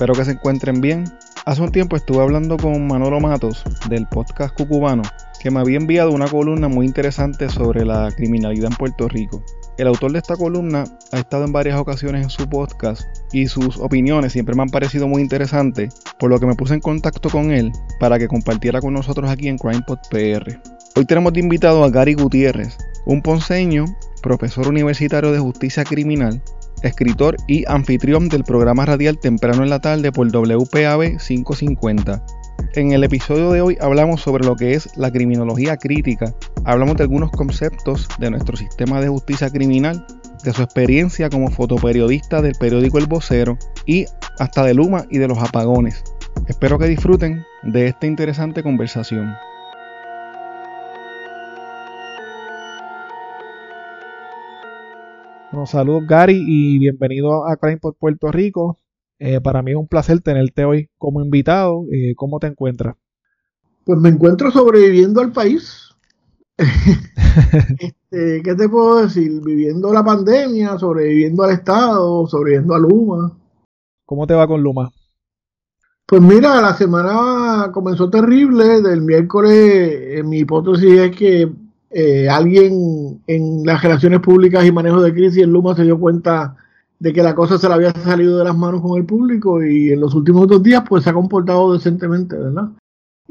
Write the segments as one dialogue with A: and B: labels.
A: Espero que se encuentren bien. Hace un tiempo estuve hablando con Manolo Matos del podcast Cucubano, que me había enviado una columna muy interesante sobre la criminalidad en Puerto Rico. El autor de esta columna ha estado en varias ocasiones en su podcast y sus opiniones siempre me han parecido muy interesantes, por lo que me puse en contacto con él para que compartiera con nosotros aquí en CrimePod PR. Hoy tenemos de invitado a Gary Gutiérrez, un ponceño, profesor universitario de justicia criminal, escritor y anfitrión del programa radial Temprano en la Tarde por WPAB 550. En el episodio de hoy hablamos sobre lo que es la criminología crítica, hablamos de algunos conceptos de nuestro sistema de justicia criminal, de su experiencia como fotoperiodista del periódico El Vocero y hasta de Luma y de los apagones. Espero que disfruten de esta interesante conversación. Bueno, saludos Gary y bienvenido a Crime por Puerto Rico. Eh, para mí es un placer tenerte hoy como invitado. Eh, ¿Cómo te encuentras?
B: Pues me encuentro sobreviviendo al país. este, ¿Qué te puedo decir? Viviendo la pandemia, sobreviviendo al Estado, sobreviviendo a Luma.
A: ¿Cómo te va con Luma?
B: Pues mira, la semana comenzó terrible. Del miércoles, mi hipótesis es que eh, alguien en las relaciones públicas y manejo de crisis en Luma se dio cuenta de que la cosa se le había salido de las manos con el público y en los últimos dos días pues se ha comportado decentemente, ¿verdad?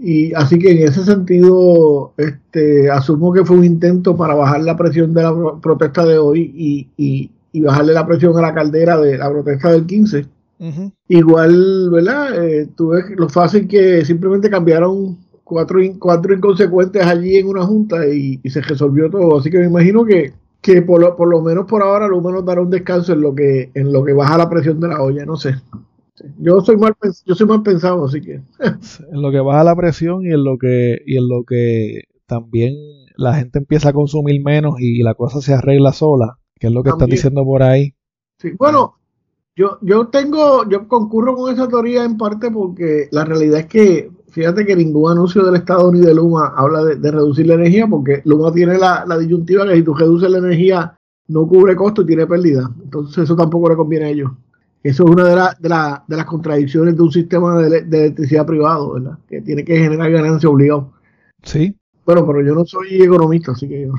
B: Y así que en ese sentido, este, asumo que fue un intento para bajar la presión de la protesta de hoy y, bajarle la presión a la caldera de la protesta del 15. Igual, ¿verdad? Eh, tuve lo fácil que simplemente cambiaron cuatro, cuatro inconsecuentes allí en una junta y, se resolvió todo. Así que me imagino que, que por, lo, por lo menos por ahora lo menos dará un descanso en lo que en lo que baja la presión de la olla, no sé. Yo soy mal yo soy mal pensado, así que
A: en lo que baja la presión y en lo que y en lo que también la gente empieza a consumir menos y la cosa se arregla sola, que es lo que están diciendo por ahí.
B: Sí, bueno, yo, yo tengo, yo concurro con esa teoría en parte porque la realidad es que fíjate que ningún anuncio del Estado ni de Luma habla de, reducir la energía, porque Luma tiene la, disyuntiva que si tú reduces la energía no cubre costo y tiene pérdida. Entonces eso tampoco le conviene a ellos. Eso es una de, de, las contradicciones de un sistema de, electricidad privado, ¿verdad? Que tiene que generar ganancia obligado.
A: Sí.
B: Bueno, pero yo no soy economista, así que yo...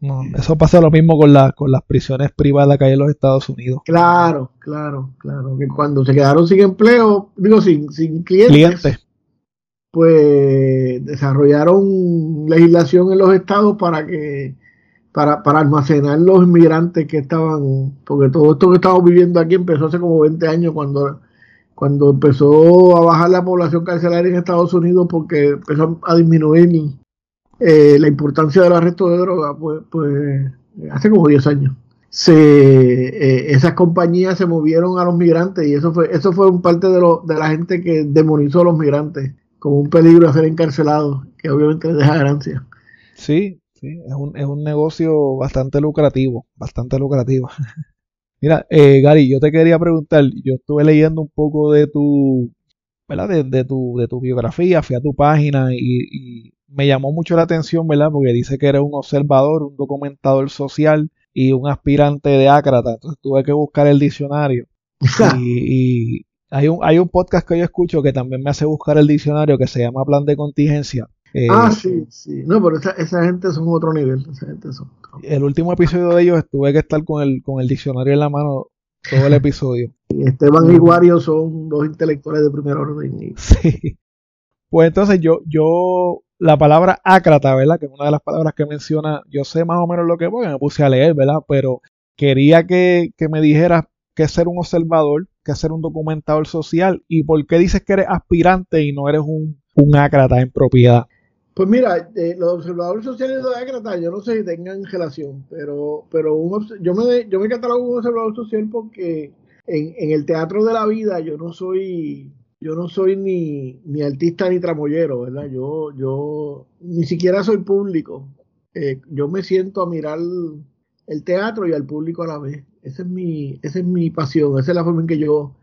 A: No, eso pasa lo mismo con, con las prisiones privadas que hay en los Estados Unidos.
B: Claro, claro, claro. Que cuando se quedaron sin empleo, digo, sin, sin clientes, clientes pues desarrollaron legislación en los estados para que para, para almacenar los inmigrantes que estaban, porque todo esto que estamos viviendo aquí empezó hace como 20 años cuando, cuando empezó a bajar la población carcelaria en Estados Unidos porque empezó a disminuir eh, la importancia del arresto de droga, pues, pues hace como 10 años. Se, eh, esas compañías se movieron a los migrantes y eso fue eso fue un parte de, lo, de la gente que demonizó a los migrantes como un peligro a ser encarcelado, que obviamente les deja ganancia.
A: Sí, sí, es un, es un negocio bastante lucrativo, bastante lucrativo. Mira, eh, Gary, yo te quería preguntar, yo estuve leyendo un poco de tu, ¿verdad? De, tu, de tu biografía, fui a tu página y, me llamó mucho la atención, ¿verdad? Porque dice que eres un observador, un documentador social y un aspirante de ácrata. Entonces tuve que buscar el diccionario. y, hay un, hay un podcast que yo escucho que también me hace buscar el diccionario que se llama Plan de Contingencia.
B: Eh, ah, sí, sí. No, pero esa, esa gente son otro nivel.
A: El último episodio de ellos estuve que estar con el, con el diccionario en la mano todo el episodio.
B: Esteban y Wario son dos intelectuales de primer orden.
A: Sí. Pues entonces yo, yo, la palabra ácrata, ¿verdad? Que es una de las palabras que menciona, yo sé más o menos lo que voy, me puse a leer, ¿verdad? Pero quería que, que me dijeras qué es ser un observador, que hacer un documentador social y por qué dices que eres aspirante y no eres un, un ácrata en propiedad.
B: Pues mira, eh, los observadores sociales de ácrata, yo no sé si tengan relación, pero, pero yo, me, yo me catalogo un observador social porque en, en, el teatro de la vida yo no soy yo no soy ni, ni artista ni tramoyero, ¿verdad? Yo, yo ni siquiera soy público. Eh, yo me siento a mirar el teatro y al público a la vez. Esa es mi, esa es mi pasión, esa es la forma en que yo,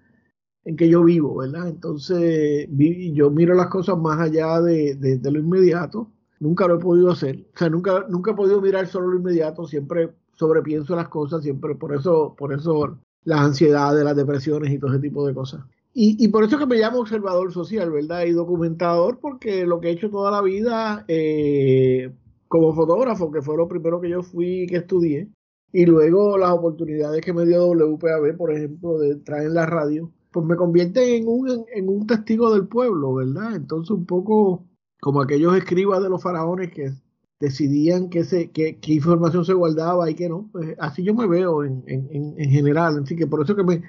B: en que yo vivo, ¿verdad? Entonces, yo miro las cosas más allá de, lo inmediato. Nunca lo he podido hacer. O sea, nunca, nunca he podido mirar solo lo inmediato, siempre sobrepienso las cosas, siempre, por eso, por eso las ansiedades, las depresiones y todo ese tipo de cosas. y, por eso que me llamo observador social, ¿verdad? Y documentador, porque lo que he hecho toda la vida eh, como fotógrafo, que fue lo primero que yo fui que estudié, y luego las oportunidades que me dio WPAB, por ejemplo, de entrar en la radio, pues me convierte en un, en un testigo del pueblo, ¿verdad? Entonces un poco como aquellos escribas de los faraones que decidían qué, se, qué, qué información se guardaba y qué no. Pues así yo me veo en, en, en general. Así que por eso que me,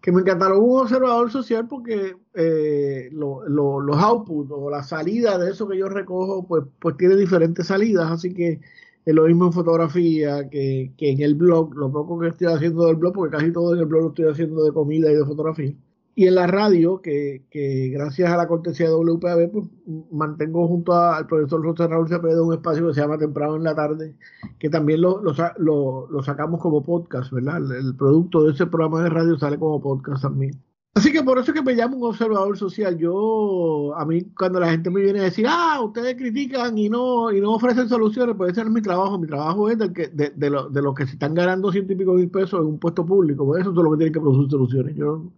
B: que me encantaron un observador social porque eh, los outputs o la salida de eso que yo recojo, pues, pues tiene diferentes salidas. Así que es lo mismo en fotografía que, que en el blog, lo poco que estoy haciendo del blog, porque casi todo en el blog lo estoy haciendo de comida y de fotografía y en la radio, que, que, gracias a la cortesía de WPAB, pues, mantengo junto al profesor José Raúl Cepeda un espacio que se llama Temprano en la Tarde, que también lo, lo, lo, sacamos como podcast, ¿verdad? El, producto de ese programa de radio sale como podcast también. Así que por eso es que me llamo un observador social. Yo, a mí, cuando la gente me viene a decir, ah, ustedes critican y no, y no ofrecen soluciones, pues ese no es mi trabajo. Mi trabajo es del que, de, de, de los que se están ganando ciento y pico mil pesos en un puesto público. Por pues eso es lo que tienen que producir soluciones. Yo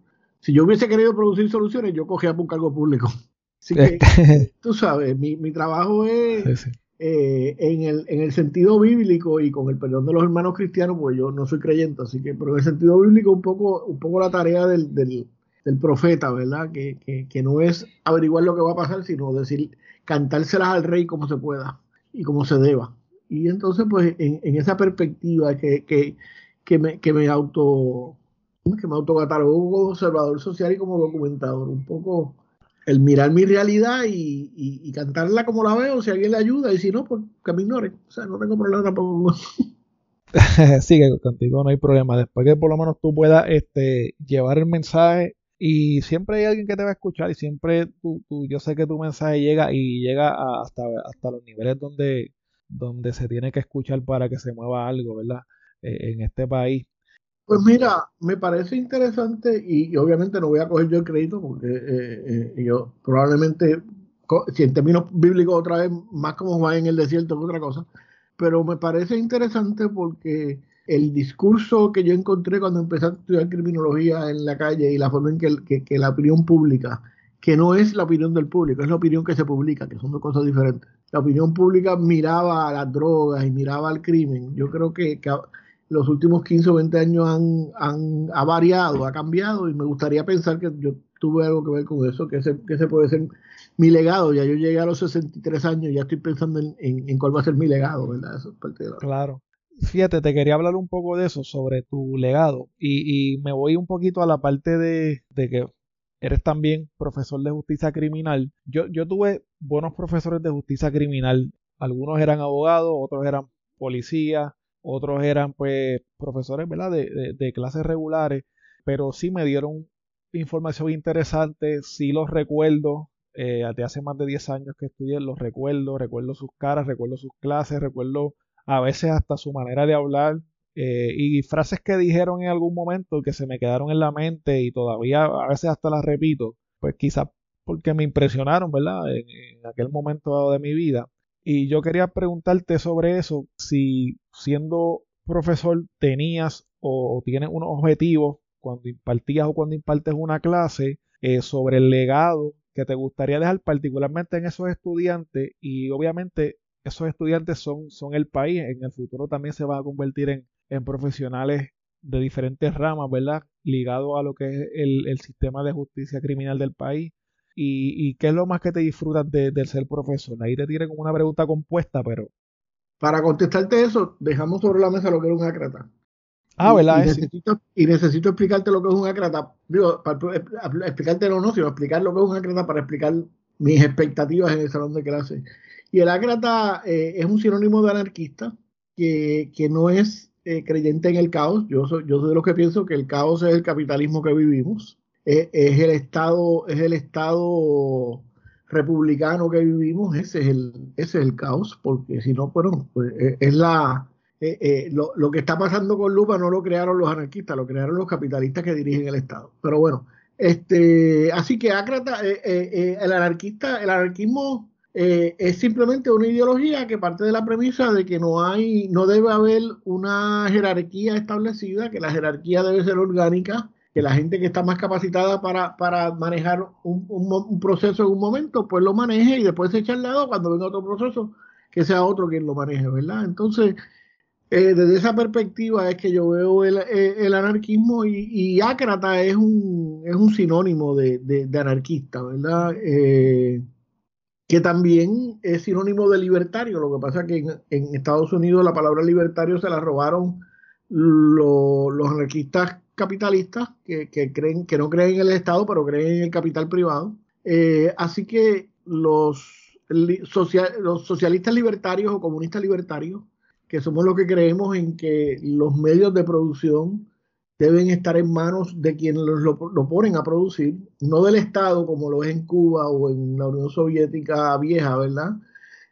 B: si yo hubiese querido producir soluciones, yo cogía por un cargo público. Así que, tú sabes, mi, mi trabajo es eh, en, el, en el sentido bíblico y con el perdón de los hermanos cristianos, pues yo no soy creyente, así que, pero en el sentido bíblico un poco, un poco la tarea del, del, del profeta, ¿verdad? Que, que, que, no es averiguar lo que va a pasar, sino decir, cantárselas al rey como se pueda y como se deba. Y entonces, pues, en, en esa perspectiva que, que, que, me, que me auto que me autocatalogo como observador social y como documentador. Un poco el mirar mi realidad y, cantarla como la veo, si alguien le ayuda, y si no, pues que me ignore. O sea, no tengo problema tampoco.
A: sí, que contigo no hay problema. Después que por lo menos tú puedas este, llevar el mensaje y siempre hay alguien que te va a escuchar y siempre tú, yo sé que tu mensaje llega y llega hasta, hasta los niveles donde, donde se tiene que escuchar para que se mueva algo, ¿verdad? Eh, en este país.
B: Pues mira, me parece interesante y, obviamente no voy a coger yo el crédito porque eh, eh, yo probablemente, si en términos bíblicos otra vez, más como Juan en el desierto que otra cosa, pero me parece interesante porque el discurso que yo encontré cuando empecé a estudiar criminología en la calle y la forma en que, que la opinión pública, que no es la opinión del público, es la opinión que se publica, que son dos cosas diferentes. La opinión pública miraba a las drogas y miraba al crimen. Yo creo que, los últimos 15 o 20 años han, han, ha variado, ha cambiado y me gustaría pensar que yo tuve algo que ver con eso, que ese, que ese puede ser mi legado. Ya yo llegué a los 63 años y ya estoy pensando en, en, cuál va a ser mi legado, ¿verdad? Eso
A: Claro. Fíjate, te quería hablar un poco de eso, sobre tu legado. Y, y me voy un poquito a la parte de, que eres también profesor de justicia criminal. Yo, yo tuve buenos profesores de justicia criminal. Algunos eran abogados, otros eran policías, otros eran pues profesores. De, clases regulares, pero sí me dieron información interesante, sí los recuerdo, eh, hace más de 10 años que estudié, los recuerdo, recuerdo sus caras, recuerdo sus clases, recuerdo a veces hasta su manera de hablar eh, y frases que dijeron en algún momento que se me quedaron en la mente y todavía a veces hasta las repito, pues quizás porque me impresionaron, ¿verdad? En, aquel momento de mi vida. Y yo quería preguntarte sobre eso, si siendo profesor tenías o tienes unos objetivos cuando impartías o cuando impartes una clase eh, sobre el legado que te gustaría dejar particularmente en esos estudiantes y obviamente esos estudiantes son, son el país, en el futuro también se van a convertir en, en profesionales de diferentes ramas, ¿verdad? Ligado a lo que es el, el sistema de justicia criminal del país. Y, y, qué es lo más que te disfrutas de, de, ser profesor? Ahí te tienen como una pregunta compuesta, pero
B: para contestarte eso, dejamos sobre la mesa lo que es un acrata.
A: Ah, ¿verdad?
B: Y, necesito, y necesito explicarte lo que es un acrata. Digo, para, explicarte no, sino explicar lo que es un acrata para explicar mis expectativas en el salón de clase. Y el acrata eh, es un sinónimo de anarquista que, que no es eh, creyente en el caos. Yo soy, yo soy de los que pienso que el caos es el capitalismo que vivimos. es el estado, es el estado republicano que vivimos, ese es el, ese es el caos, porque si no, bueno, pues eh, es la... Lo, lo, que está pasando con Lupa no lo crearon los anarquistas, lo crearon los capitalistas que dirigen el Estado. Pero bueno, este, así que Ácrata, el anarquista, el anarquismo es simplemente una ideología que parte de la premisa de que no hay, no debe haber una jerarquía establecida, que la jerarquía debe ser orgánica que la gente que está más capacitada para, para manejar un, un, proceso en un momento, pues lo maneje y después se echa al lado cuando venga otro proceso, que sea otro quien lo maneje, ¿verdad? Entonces, eh, desde esa perspectiva es que yo veo el, eh, el anarquismo y, y, ácrata es un, es un sinónimo de, de, anarquista, ¿verdad? Eh, que también es sinónimo de libertario. Lo que pasa es que en, Estados Unidos la palabra libertario se la robaron los anarquistas capitalistas que, creen que no creen en el Estado, pero creen en el capital privado. Eh, así que los, los socialistas libertarios o comunistas libertarios, que somos los que creemos en que los medios de producción deben estar en manos de quienes lo, lo, ponen a producir, no del Estado como lo es en Cuba o en la Unión Soviética vieja, ¿verdad?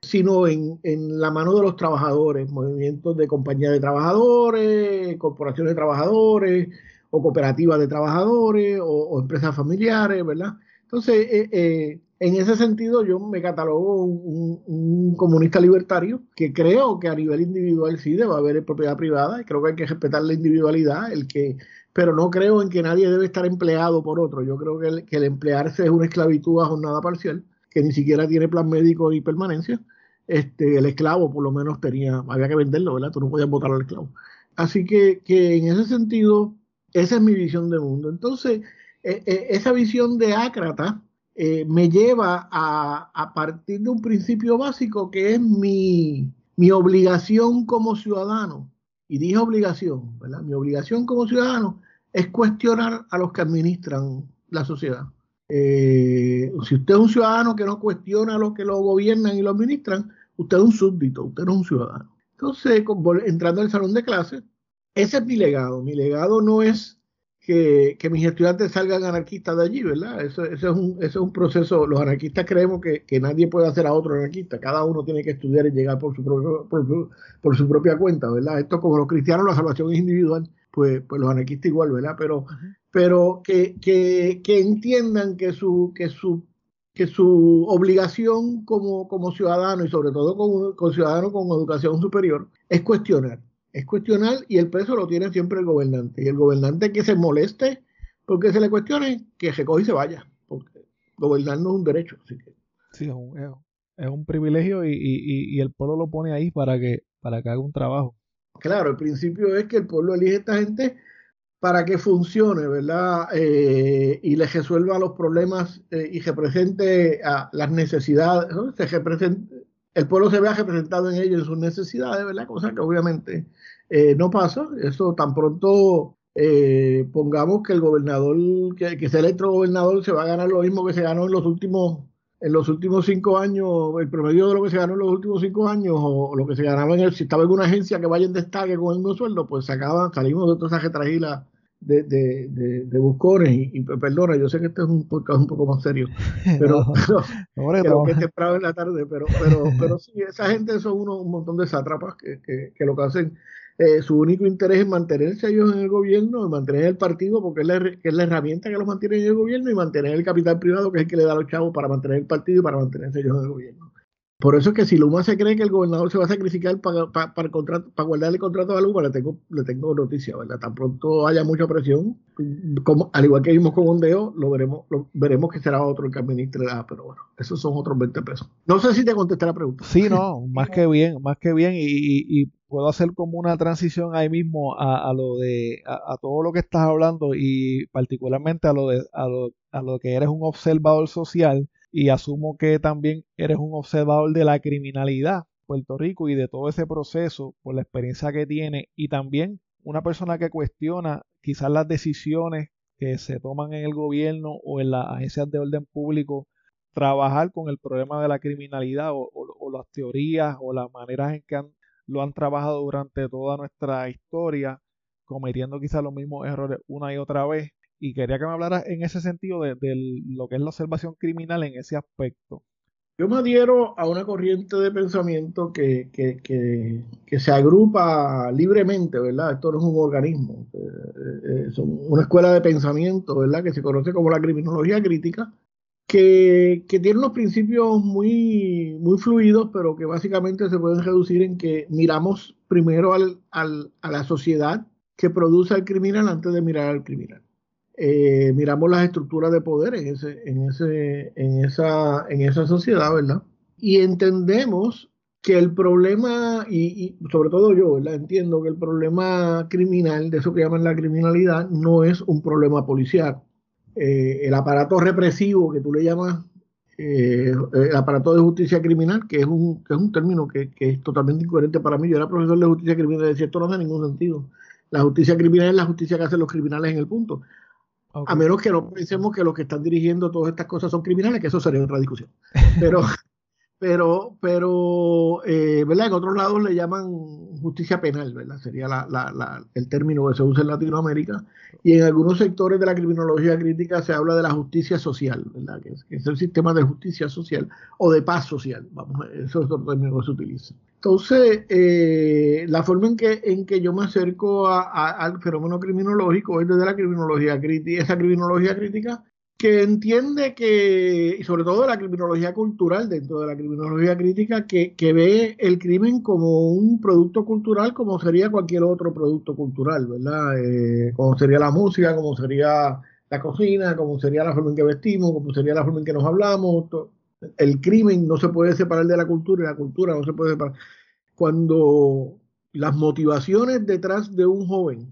B: sino en, en, la mano de los trabajadores, movimientos de compañías de trabajadores, corporaciones de trabajadores, o cooperativas de trabajadores, o, empresas familiares, ¿verdad? Entonces, eh, eh, en ese sentido, yo me catalogo un, un, comunista libertario que creo que a nivel individual sí debe haber propiedad privada y creo que hay que respetar la individualidad, el que, pero no creo en que nadie debe estar empleado por otro. Yo creo que el, emplearse es una esclavitud a jornada parcial que ni siquiera tiene plan médico ni permanencia. Este, el esclavo por lo menos tenía, había que venderlo, ¿verdad? Tú no podías votar al esclavo. Así que, que en ese sentido, esa es mi visión de mundo. Entonces, eh, eh, esa visión de Ácrata eh, me lleva a, partir de un principio básico que es mi, mi obligación como ciudadano. Y dije obligación. Mi obligación como ciudadano es cuestionar a los que administran la sociedad. Eh, si usted es un ciudadano que no cuestiona a los que lo gobiernan y lo administran, usted es un súbdito, usted no es un ciudadano. Entonces, entrando al salón de clases, ese es mi legado. Mi legado no es que, mis estudiantes salgan anarquistas de allí, ¿verdad? Eso, es, un, es un proceso. Los anarquistas creemos que, nadie puede hacer a otro anarquista. Cada uno tiene que estudiar y llegar por su, propio, por, su propia cuenta, ¿verdad? Esto como los cristianos, la salvación es individual, pues, pues los anarquistas igual, ¿verdad? Pero pero que, que, que entiendan que su, que su, que su obligación como, como ciudadano y sobre todo como, como, ciudadano con educación superior es cuestionar. Es cuestionar y el peso lo tiene siempre el gobernante. Y el gobernante que se moleste porque se le cuestione, que se coge y se vaya. Porque gobernar no es un derecho. Así que.
A: Sí, es un, es un privilegio y, y, y, el pueblo lo pone ahí para que, para que haga un trabajo.
B: Claro, el principio es que el pueblo elige a esta gente para que funcione, ¿verdad? Eh, y les resuelva los problemas eh, y represente a las necesidades, se el pueblo se vea representado en ellos, en sus necesidades, ¿verdad? Cosa que obviamente eh, no pasa. Eso tan pronto pongamos que el gobernador, que, que sea gobernador, se va a ganar lo mismo que se ganó en los últimos en los últimos cinco años, el promedio de lo que se ganó en los últimos cinco años, o, lo que se ganaba en el, si estaba en una agencia que vaya en destaque con el mismo sueldo, pues sacaban, salimos de toda esa retragila de, de, de, de buscones. Y, perdona, yo sé que este es un podcast un poco más serio, pero, creo que es temprano en la tarde, pero, pero, pero sí, esa gente son uno, un montón de sátrapas que, que, que lo que hacen, eh, su único interés es mantenerse ellos en el gobierno, mantener el partido, porque es la, es la herramienta que los mantiene en el gobierno, y mantener el capital privado, que es el que le da a los chavos para mantener el partido y para mantenerse ellos en el gobierno. Por eso es que si Luma se cree que el gobernador se va a sacrificar para, para, guardar el contrato a Luma, le tengo, le tengo noticia, ¿verdad? Tan pronto haya mucha presión, como, al igual que vimos con Ondeo, lo veremos, lo, veremos que será otro el que administre la, pero bueno, esos son otros 20 pesos. No sé si te contesté la pregunta.
A: Sí, no, más que bien, más que bien, y, y, puedo hacer como una transición ahí mismo a, lo de, a, todo lo que estás hablando y particularmente a lo de, a lo, a lo que eres un observador social y asumo que también eres un observador de la criminalidad Puerto Rico y de todo ese proceso por la experiencia que tiene y también una persona que cuestiona quizás las decisiones que se toman en el gobierno o en las agencias de orden público trabajar con el problema de la criminalidad o, las teorías o las maneras en que lo han trabajado durante toda nuestra historia, cometiendo quizás los mismos errores una y otra vez y quería que me hablaras en ese sentido de, lo que es la observación criminal en ese aspecto.
B: Yo me adhiero a una corriente de pensamiento que, que, que, se agrupa libremente, ¿verdad? Esto no es un organismo, eh, eh, es una escuela de pensamiento, ¿verdad? Que se conoce como la criminología crítica, que, tiene unos principios muy, muy fluidos, pero que básicamente se pueden reducir en que miramos primero al, al, a la sociedad que produce al criminal antes de mirar al criminal. Eh, miramos las estructuras de poder en, ese, en, ese, en, esa, en esa sociedad, ¿verdad? Y entendemos que el problema, y, sobre todo yo, ¿verdad? entiendo que el problema criminal, de eso que llaman la criminalidad, no es un problema policial. Eh, el aparato represivo que tú le llamas eh, el aparato de justicia criminal, que es un, que es un término que, que, es totalmente incoherente para mí. Yo era profesor de justicia criminal y decía, esto no tiene ningún sentido. La justicia criminal es la justicia que hacen los criminales en el punto. A menos que no pensemos que los que están dirigiendo todas estas cosas son criminales, que eso sería otra discusión. Pero, pero, pero, eh, ¿verdad? En otros lados le llaman justicia penal, ¿verdad? Sería la, la, la, el término que se usa en Latinoamérica. Y en algunos sectores de la criminología crítica se habla de la justicia social, ¿verdad? Que es, el sistema de justicia social o de paz social, vamos, eso es otro término que se utiliza. Entonces, eh, la forma en que, en que yo me acerco al fenómeno criminológico es desde la criminología crítica, esa criminología crítica que entiende que, y sobre todo la criminología cultural, dentro de la criminología crítica, que, ve el crimen como un producto cultural, como sería cualquier otro producto cultural, ¿verdad? Eh, como sería la música, como sería la cocina, como sería la forma en que vestimos, como sería la forma en que nos hablamos. El crimen no se puede separar de la cultura y la cultura no se puede separar. Cuando las motivaciones detrás de un joven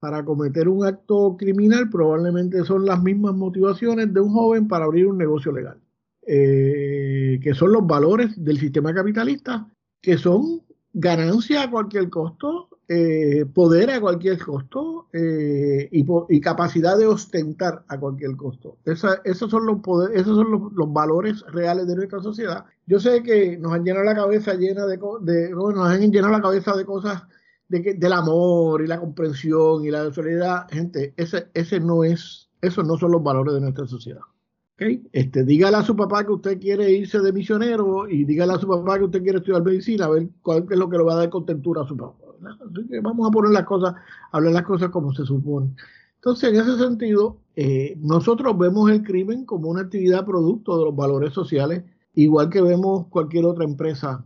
B: para cometer un acto criminal probablemente son las mismas motivaciones de un joven para abrir un negocio legal, eh, que son los valores del sistema capitalista, que son ganancia a cualquier costo, eh, poder a cualquier costo eh, y, capacidad de ostentar a cualquier costo. esos son, los, poder, esos son los, valores reales de nuestra sociedad. Yo sé que nos han llenado la cabeza llena de, de nos han llenado la cabeza de cosas de que, del amor y la comprensión y la solidaridad, gente, ese, ese no es, esos no son los valores de nuestra sociedad. ¿Okay? Este, dígale a su papá que usted quiere irse de misionero y dígale a su papá que usted quiere estudiar medicina, a ver cuál es lo que le va a dar contentura a su papá. Vamos a poner las cosas, hablar las cosas como se supone. Entonces, en ese sentido, eh, nosotros vemos el crimen como una actividad producto de los valores sociales, igual que vemos cualquier otra empresa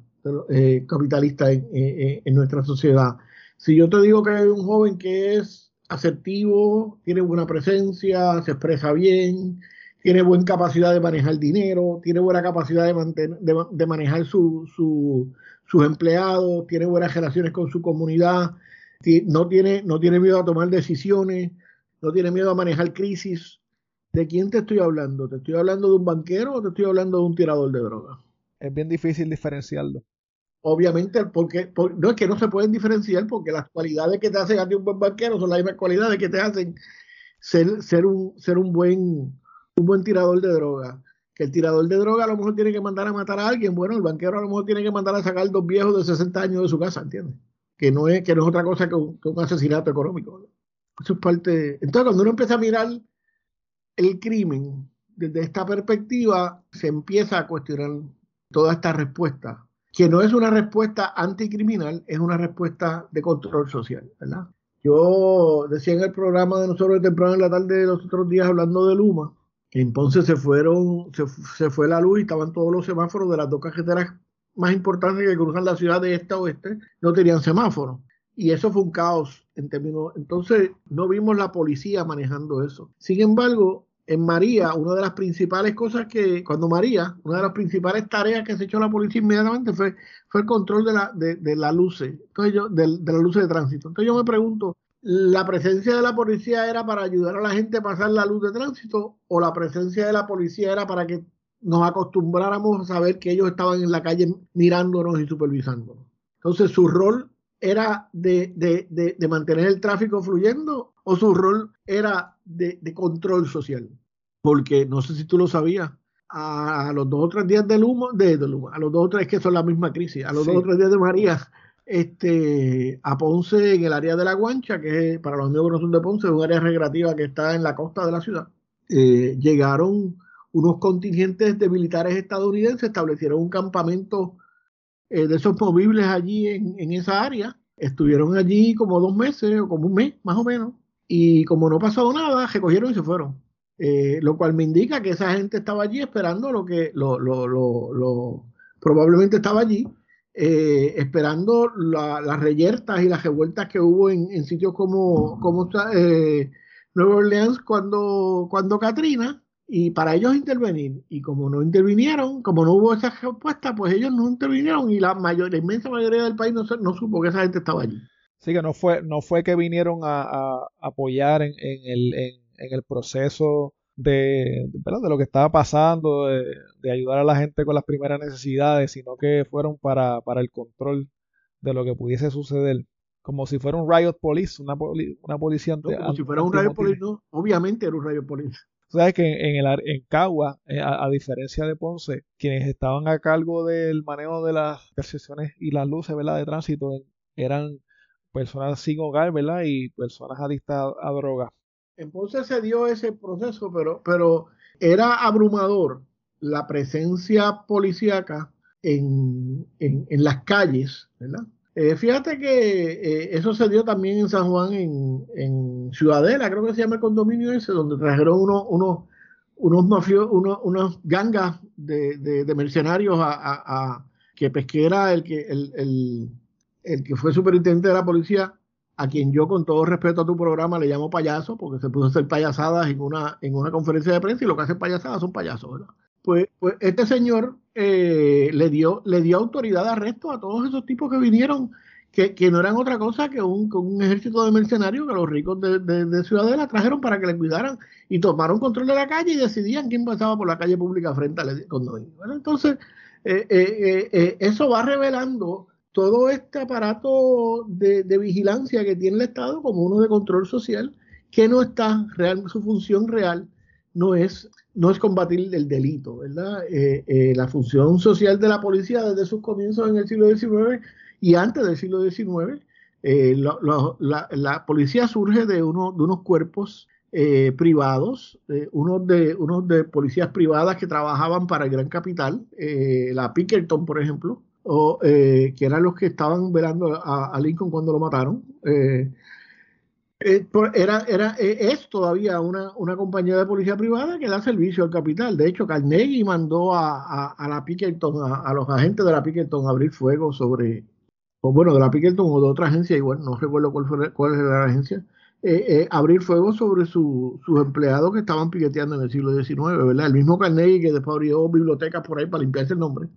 B: eh, capitalista en, en, nuestra sociedad. Si yo te digo que hay un joven que es asertivo, tiene buena presencia, se expresa bien, tiene buena capacidad de manejar dinero, tiene buena capacidad de, de, manejar su, sus empleados, tiene buenas relaciones con su comunidad, no tiene, no tiene miedo a tomar decisiones, no tiene miedo a manejar crisis. ¿De quién te estoy hablando? ¿Te estoy hablando de un banquero o te estoy hablando de un tirador de drogas?
A: Es bien difícil diferenciarlo
B: obviamente, porque, no es que no se pueden diferenciar, porque las cualidades que te hacen a ti un buen banquero son las mismas cualidades que te hacen ser, ser, un, ser un, buen, un buen tirador de droga. El tirador de droga a lo mejor tiene que mandar a matar a alguien, bueno, el banquero a lo mejor tiene que mandar a sacar dos viejos de 60 años de su casa, ¿entiendes? Que no es, que no es otra cosa que un, asesinato económico. Eso es parte. Entonces, cuando uno empieza a mirar el crimen desde esta perspectiva, se empieza a cuestionar toda esta respuesta que no es una respuesta anticriminal, es una respuesta de control social, ¿verdad? Yo decía en el programa de nosotros de temprano en la tarde de los otros días hablando de Luma, entonces se fueron, se, fue la luz y estaban todos los semáforos de las dos carreteras más importantes que cruzan la ciudad de este a oeste, no tenían semáforos. Y eso fue un caos en términos. Entonces, no vimos la policía manejando eso. Sin embargo, en María, una de las principales cosas que, cuando María, una de las principales tareas que se echó la policía inmediatamente fue, fue el control de la, de, de la luces, entonces yo, de, de las luces de tránsito. Entonces yo me pregunto, ¿la presencia de la policía era para ayudar a la gente a pasar la luz de tránsito o la presencia de la policía era para que nos acostumbráramos a saber que ellos estaban en la calle mirándonos y supervisándonos? Entonces su rol era de, de, de, mantener el tráfico fluyendo o su rol era de, control social. Porque no sé si tú lo sabías, a, los dos o tres días del humo, de, a los dos o tres que son la misma crisis, a los dos o tres días de María, este, a Ponce, en el área de la Guancha, que para los amigos que no de Ponce, es un área recreativa que está en la costa de la ciudad, eh, llegaron unos contingentes de militares estadounidenses, establecieron un campamento eh, de esos movibles allí en, esa área. Estuvieron allí como dos meses o como un mes, más o menos. Y como no pasó nada, recogieron y se fueron. Eh, lo cual me indica que esa gente estaba allí esperando lo que probablemente estaba allí eh, esperando las reyertas y las revueltas que hubo en, en sitios como, como Nueva Orleans cuando, cuando Katrina y para ellos intervenir. Y como no intervinieron, como no hubo esa respuesta, pues ellos no intervinieron y la, mayor, la inmensa mayoría del país no, no supo que esa gente estaba allí.
A: Sí, que no fue, no fue que vinieron a, apoyar en, el, en, el proceso de, de lo que estaba pasando, de, ayudar a la gente con las primeras necesidades, sino que fueron para, para el control de lo que pudiese suceder como si fuera un riot police, una, una policía
B: como si fuera un riot police, no, obviamente era un riot police.
A: Sabes que en, el, en Cagua, eh, a, diferencia de Ponce, quienes estaban a cargo del manejo de las percepciones y las luces ¿verdad? de tránsito eran personas sin hogar ¿verdad? y personas adictas a, drogas.
B: En Ponce se dio ese proceso, pero, pero era abrumador la presencia policíaca en, en, las calles, ¿verdad? Eh, fíjate que eh, eso se dio también en San Juan, en, en, Ciudadela, creo que se llama el condominio ese, donde trajeron unos, unos, unos mafios, unos, unas gangas de, de, mercenarios a, que Pesquera, el que, el, el que fue superintendente de la policía, a quien yo con todo respeto a tu programa le llamo payaso, porque se puso a hacer payasadas en una, en una conferencia de prensa y lo que hacen payasadas son payasos, ¿verdad? Pues, pues este señor eh, le, dio, le dio autoridad de arresto a todos esos tipos que vinieron, que, que no eran otra cosa que un, un ejército de mercenarios que los ricos de, de, Ciudadela trajeron para que le cuidaran y tomaron control de la calle y decidían quién pasaba por la calle pública frente al condominio. entonces, eh, eh, eso va revelando todo este aparato de, vigilancia que tiene el Estado como uno de control social que no está real, su función real no es, no es combatir el delito, ¿verdad? Eh, eh, la función social de la policía desde sus comienzos en el siglo XIX y antes del siglo XIX, eh, la, policía surge de, uno, de unos cuerpos privados, unos, de, unos de policías privadas que trabajaban para el gran capital, la Pinkerton, por ejemplo, o, que eran los que estaban velando a, Lincoln cuando lo mataron. Eh, era, era, eh, es todavía una, una, compañía de policía privada que da servicio al capital. De hecho, Carnegie mandó a, a, la Pickerton, a, los agentes de la Pickerton a abrir fuego sobre, o bueno, de la Pickerton o de otra agencia, igual no recuerdo cuál, fue, cuál era la agencia, eh, abrir fuego sobre sus empleados que estaban piqueteando en el siglo XIX, ¿verdad? El mismo Carnegie que después abrió bibliotecas por ahí para limpiarse el nombre.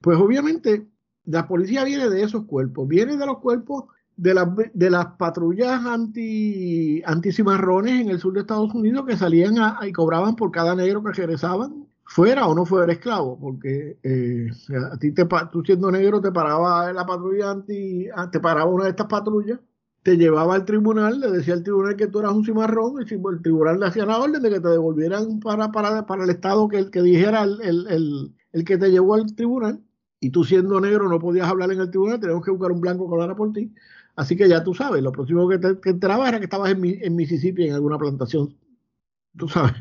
B: Pues obviamente la policía viene de esos cuerpos, viene de los cuerpos de, de las patrullas anti, cimarrones en el sur de Estados Unidos que salían y cobraban por cada negro que regresaban, fuera o no fuera esclavo, porque eh, a ti te, tú siendo negro te paraba la patrulla anti, ah, te paraba una de estas patrullas, te llevaba al tribunal, le decía al tribunal que tú eras un cimarrón, y el tribunal le hacía la orden de que te devolvieran para, para, para el estado que, que dijera el, que te llevó al tribunal, y tú siendo negro no podías hablar en el tribunal, teníamos que buscar un blanco que hablara por ti. Así que ya tú sabes, lo próximo que te enterabas era que estabas en, en, Mississippi en alguna plantación. Tú sabes.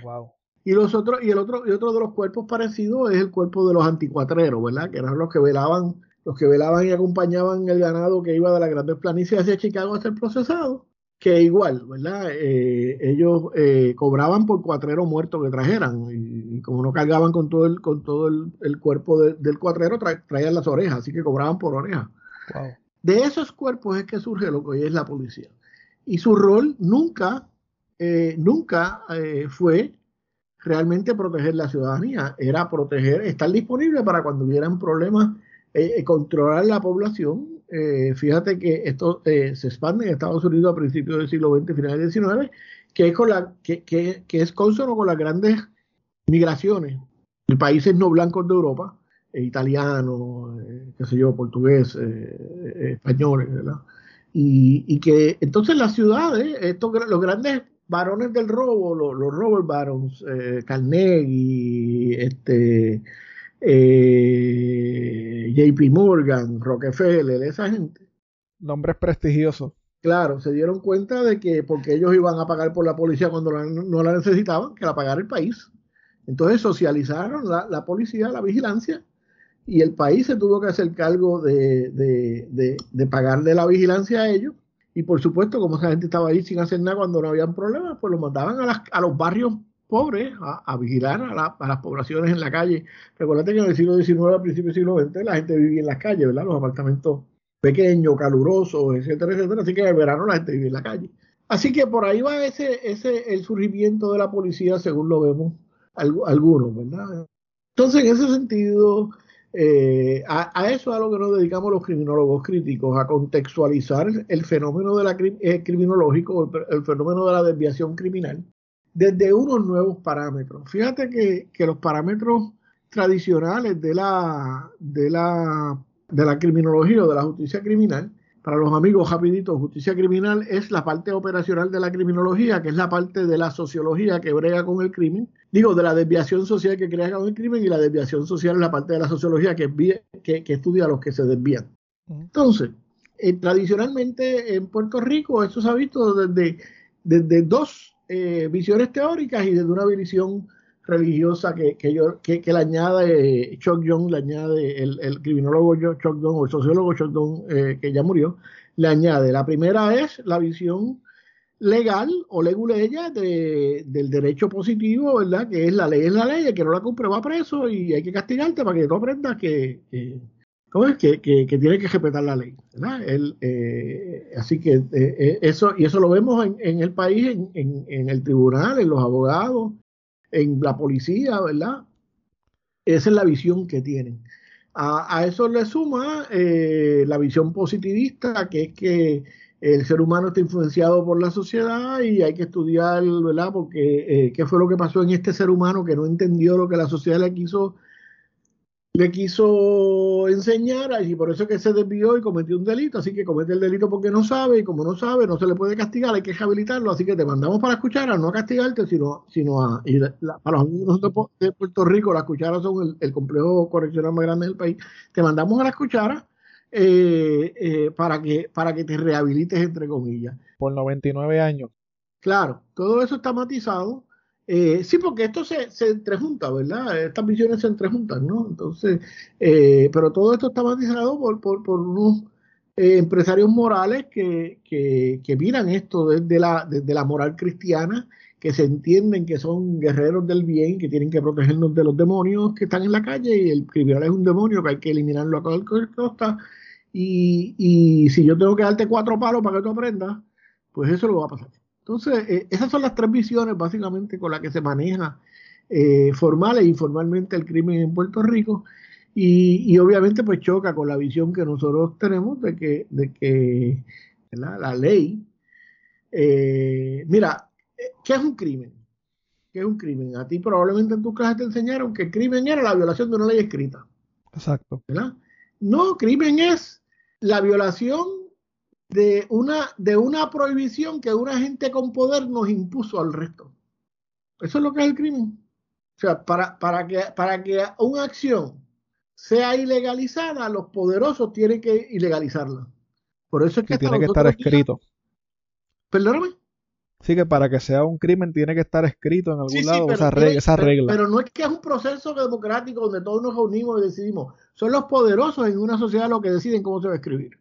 B: Y los otros, y el otro, y otro de los cuerpos parecidos es el cuerpo de los anticuatreros, ¿verdad? Que eran los que velaban, los que velaban y acompañaban el ganado que iba de las grandes planicies hacia Chicago a ser procesado. Que igual, ¿verdad? Eh, ellos eh, cobraban por cuatrero muerto que trajeran. Y, como no cargaban con todo el, con todo el, cuerpo del cuatrero, traían las orejas, así que cobraban por oreja. Wow. De esos cuerpos es que surge lo que hoy es la policía. Y su rol nunca, eh, nunca eh, fue realmente proteger la ciudadanía, era proteger, estar disponible para cuando hubieran problemas, controlar la población. Fíjate que esto se expande en Estados Unidos a principios del siglo XX, finales del XIX, que es, con la, que, es consono con las grandes migraciones de países no blancos de Europa, eh, italiano, eh, qué sé yo, portugués, eh, español, ¿verdad? Y, que entonces las ciudades, estos, los grandes varones del robo, los, los Robert Barons, Carnegie, este, JP Morgan, Rockefeller, esa gente.
A: Nombres prestigiosos.
B: Claro, se dieron cuenta de que porque ellos iban a pagar por la policía cuando no la necesitaban, que la pagara el país. Entonces socializaron la, la policía, la vigilancia, y el país se tuvo que hacer cargo de, de, de, pagarle la vigilancia a ellos. Y por supuesto, como esa gente estaba ahí sin hacer nada cuando no habían problemas, pues lo mandaban a, las, a los barrios pobres a, vigilar a, a, las poblaciones en la calle. Recuerda que en el siglo XIX, a principios del siglo XX, la gente vivía en las calles, ¿verdad? Los apartamentos pequeños, calurosos, etcétera, etcétera. Así que en el verano la gente vivía en la calle. Así que por ahí va ese, ese el surgimiento de la policía, según lo vemos algunos, ¿verdad? Entonces, en ese sentido, eh, a, eso es a lo que nos dedicamos los criminólogos críticos, a contextualizar el fenómeno de la, eh, criminológico, el, fenómeno de la desviación criminal, desde unos nuevos parámetros. Fíjate que, que los parámetros tradicionales de la, de la, de la criminología o de la justicia criminal para los amigos rapidito, justicia criminal es la parte operacional de la criminología, que es la parte de la sociología que brega con el crimen, digo, de la desviación social que crea con el crimen y la desviación social es la parte de la sociología que, que, que estudia a los que se desvían. Entonces, eh, tradicionalmente en Puerto Rico eso se ha visto desde, desde dos eh, visiones teóricas y desde una visión religiosa que, que, yo, que, le añade Chuck Young, le añade el, el criminólogo Chuck Young o el sociólogo Chuck Young, eh, que ya murió, le añade. La primera es la visión legal o leguleya de, del derecho positivo, ¿verdad? Que es la ley es la ley, el que no la cumple va preso y hay que castigarte para que tú aprendas que, que ¿cómo es? Que, que, que tiene que respetar la ley, ¿verdad? El, eh, así que eh, eh eso, y eso lo vemos en, en el país, en, en, en, el tribunal, en los abogados, en la policía, ¿verdad? Esa es la visión que tienen. A, eso le suma eh, la visión positivista, que es que el ser humano está influenciado por la sociedad y hay que estudiar, ¿verdad? Porque eh, qué fue lo que pasó en este ser humano que no entendió lo que la sociedad le quiso le quiso enseñar y por eso es que se desvió y cometió un delito, así que comete el delito porque no sabe y como no sabe no se le puede castigar, hay que rehabilitarlo, así que te mandamos para escuchar, a no a castigarte, sino, sino a... Y para los amigos de Puerto Rico, las cucharas son el, complejo correccional más grande del país, te mandamos a la cuchara eh, eh, para, que, para que te rehabilites, entre comillas.
A: Por 99 años.
B: Claro, todo eso está matizado eh, sí, porque esto se, se entrejunta, ¿verdad? Estas visiones se entrejuntan, ¿no? Entonces, eh, pero todo esto está matizado por, por, por unos eh, empresarios morales que, que, que, miran esto desde la, desde la moral cristiana, que se entienden que son guerreros del bien, que tienen que protegernos de los demonios que están en la calle y el criminal es un demonio que hay que eliminarlo a cualquier costa. Y, y si yo tengo que darte cuatro palos para que tú aprendas, pues eso lo va a pasar. Entonces, eh, esas son las tres visiones básicamente con las que se maneja eh, formal e informalmente el crimen en Puerto Rico. Y, obviamente pues choca con la visión que nosotros tenemos de que, de que la ley, eh, mira, ¿qué es un crimen? ¿Qué es un crimen? A ti probablemente en tu clase te enseñaron que el crimen era la violación de una ley escrita.
A: Exacto.
B: ¿verdad? No, crimen es la violación de una, de una prohibición que una gente con poder nos impuso al resto. Eso es lo que es el crimen. O sea, para, para, que, para que una acción sea ilegalizada, los poderosos tienen que ilegalizarla. Por eso es que,
A: tiene que estar escrito.
B: Perdóname.
A: Sí, que para que sea un crimen tiene que estar escrito en algún lado esa, regla, esa regla.
B: Pero, no es que es un proceso democrático donde todos nos reunimos y decidimos. Son los poderosos en una sociedad los que deciden cómo se va a escribir.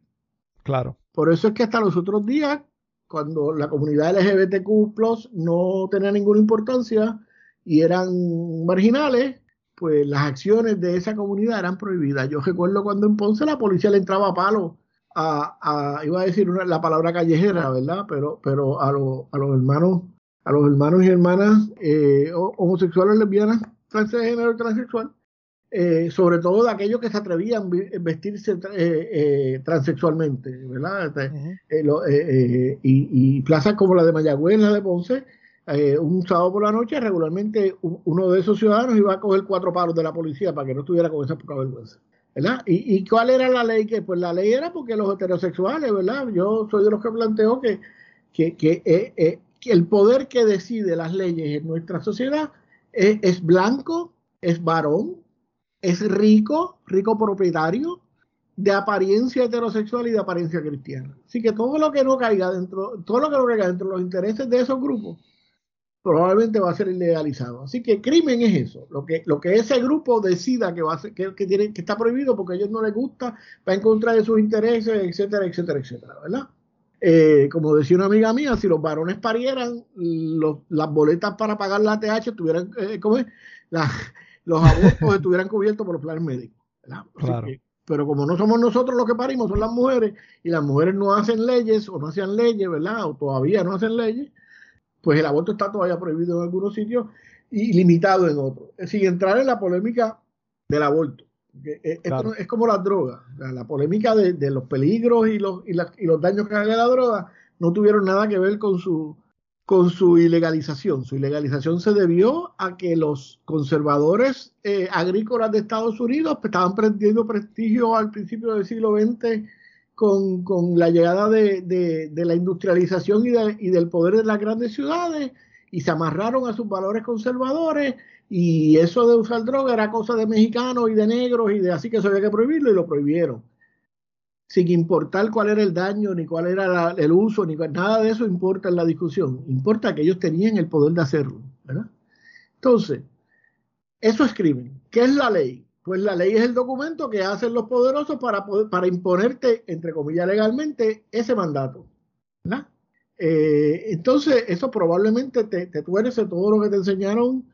A: Claro.
B: Por eso es que hasta los otros días, cuando la comunidad LGBTQ no tenía ninguna importancia y eran marginales, pues las acciones de esa comunidad eran prohibidas. Yo recuerdo cuando en Ponce la policía le entraba a palo a, iba a decir la palabra callejera, ¿verdad? Pero, pero a, a los hermanos, a los hermanos y hermanas eh, homosexuales, lesbianas, transgénero y transexual, eh, sobre todo de aquellos que se atrevían a vestirse eh, eh, transexualmente, ¿verdad? Este, y, plazas como la de Mayagüez, la de Ponce, un sábado por la noche, regularmente uno de esos ciudadanos iba a coger cuatro palos de la policía para que no estuviera con esa poca vergüenza. ¿verdad? ¿Y, cuál era la ley? que Pues la ley era porque los heterosexuales, ¿verdad? Yo soy de los que planteo que, que, que, el poder que decide las leyes en nuestra sociedad es blanco, es varón, es rico, rico propietario, de apariencia heterosexual y de apariencia cristiana. Así que todo lo que no caiga dentro, todo lo que no caiga dentro de los intereses de esos grupos, probablemente va a ser ilegalizado. Así que crimen es eso, lo que, lo que ese grupo decida que va a ser, que, tiene, que está prohibido porque a ellos no les gusta, va en contra de sus intereses, etcétera, etcétera, etcétera, ¿verdad? Eh, como decía una amiga mía, si los varones parieran, las boletas para pagar la TH tuvieran, eh, ¿cómo los abortos estuvieran cubiertos por los planes médicos.
A: Claro.
B: pero como no somos nosotros los que parimos, son las mujeres, y las mujeres no hacen leyes o no hacían leyes, ¿verdad? O todavía no hacen leyes, pues el aborto está todavía prohibido en algunos sitios y limitado en otros. Sin entrar en la polémica del aborto. Eh, esto es como las drogas. La polémica de, los peligros y los, y, y los daños que hace la droga no tuvieron nada que ver con su, con su ilegalización. Su ilegalización se debió a que los conservadores eh, agrícolas de Estados Unidos estaban perdiendo prestigio al principio del siglo XX con, la llegada de, la industrialización y, y, del poder de las grandes ciudades y se amarraron a sus valores conservadores y eso de usar droga era cosa de mexicanos y de negros y de así que eso había que prohibirlo y lo prohibieron. Sin importar cuál era el daño, ni cuál era el uso, ni nada de eso importa en la discusión. Importa que ellos tenían el poder de hacerlo. Entonces, eso es crimen. ¿Qué es la ley? Pues la ley es el documento que hacen los poderosos para, para imponerte, entre comillas, legalmente ese mandato. Eh, entonces, eso probablemente te, te tuerce todo lo que te enseñaron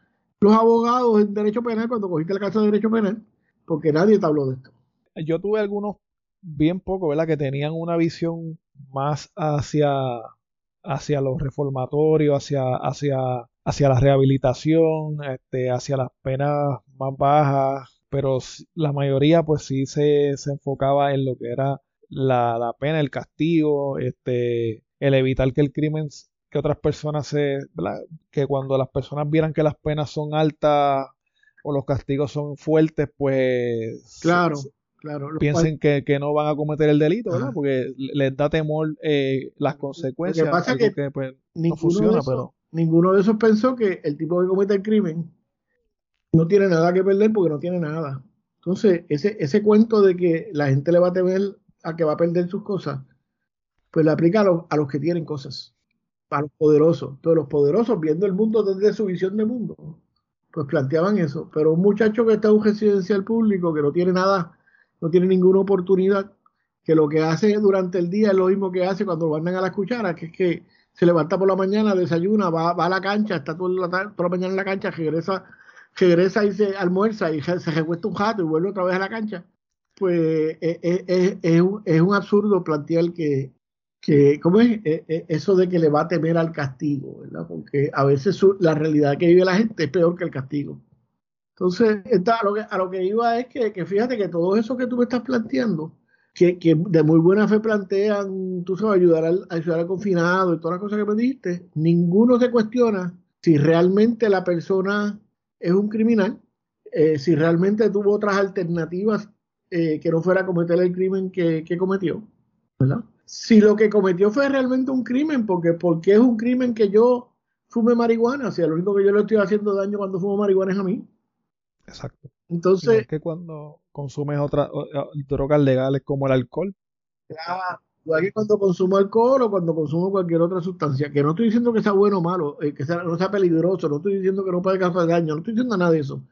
B: los abogados en derecho penal cuando cogiste la casa de derecho penal, porque nadie te habló de esto.
A: Yo tuve algunos, bien pocos, ¿verdad?, que tenían una visión más hacia, hacia los reformatorios, hacia, hacia, hacia la rehabilitación, este, hacia las penas más bajas, pero la mayoría pues sí se, se enfocaba en lo que era la, la, pena, el castigo, este, el evitar que el crimen que otras personas se, que cuando las personas vieran que las penas son altas o los castigos son fuertes, pues
B: claro, claro,
A: piensen que, no van a cometer el delito, ¿verdad? Porque les da temor eh, las consecuencias.
B: Lo que pasa que, pues, no funciona, pero ninguno de esos pensó que el tipo que comete el crimen no tiene nada que perder porque no tiene nada. Entonces, ese, ese cuento de que la gente le va a temer a que va a perder sus cosas, pues le aplica a, a los que tienen cosas para los poderosos. Todos los poderosos, viendo el mundo desde su visión de mundo, pues planteaban eso. Pero un muchacho que está en un residencial público, que no tiene nada, no tiene ninguna oportunidad, que lo que hace durante el día es lo mismo que hace cuando lo a las cucharas, que es que se levanta por la mañana, desayuna, va, a la cancha, está toda la, toda la mañana en la cancha, regresa, regresa y se almuerza y se, recuesta un jato y vuelve otra vez a la cancha. Pues es, es, es, un, es un absurdo plantear que, que, ¿cómo es? Eh, eh, eso de que le va a temer al castigo, ¿verdad? Porque a veces la realidad que vive la gente es peor que el castigo. Entonces, a, lo que, a lo que iba es que, fíjate que todo eso que tú me estás planteando, que, de muy buena fe plantean, tú sabes, ayudar al, ayudar al confinado y todas las cosas que me dijiste, ninguno se cuestiona si realmente la persona es un criminal, eh, si realmente tuvo otras alternativas que no fuera cometer el crimen que, que cometió, ¿verdad? si lo que cometió fue realmente un crimen, porque porque es un crimen que yo fume marihuana, sea, lo único que yo le estoy haciendo daño cuando fumo marihuana es a mí.
A: Exacto.
B: Entonces,
A: es que cuando consumes otras drogas legales como el alcohol.
B: Claro, igual que cuando consumo alcohol o cuando consumo cualquier otra sustancia, que no estoy diciendo que sea bueno o malo, eh, que sea, no sea peligroso, no estoy diciendo que no puede causar daño, no estoy diciendo nada de eso.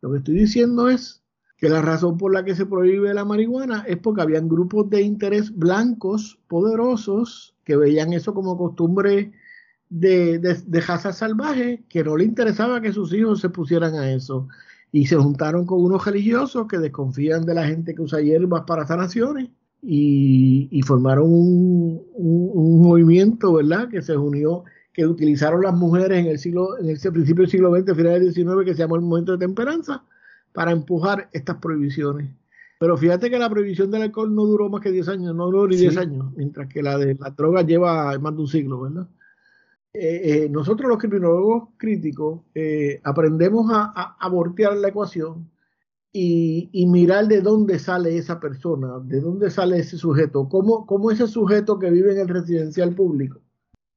B: Lo que estoy diciendo es que la razón por la que se prohíbe la marihuana es porque habían grupos de interés blancos poderosos que veían eso como costumbre de, de, de salvaje, que no le interesaba que sus hijos se pusieran a eso. Y se juntaron con unos religiosos que desconfían de la gente que usa hierbas para sanaciones y, y formaron un, un, movimiento, ¿verdad? Que se unió, que utilizaron las mujeres en el siglo, en el principio del siglo XX, final del XIX, que se llamó el movimiento de temperanza para empujar estas prohibiciones. Pero fíjate que la prohibición del alcohol no duró más que 10 años, no duró ni 10 años, mientras que la de la droga lleva más de un siglo, ¿verdad? Eh, eh, nosotros los criminólogos críticos eh, aprendemos a, a, voltear la ecuación y, mirar de dónde sale esa persona, de dónde sale ese sujeto, cómo, cómo ese sujeto que vive en el residencial público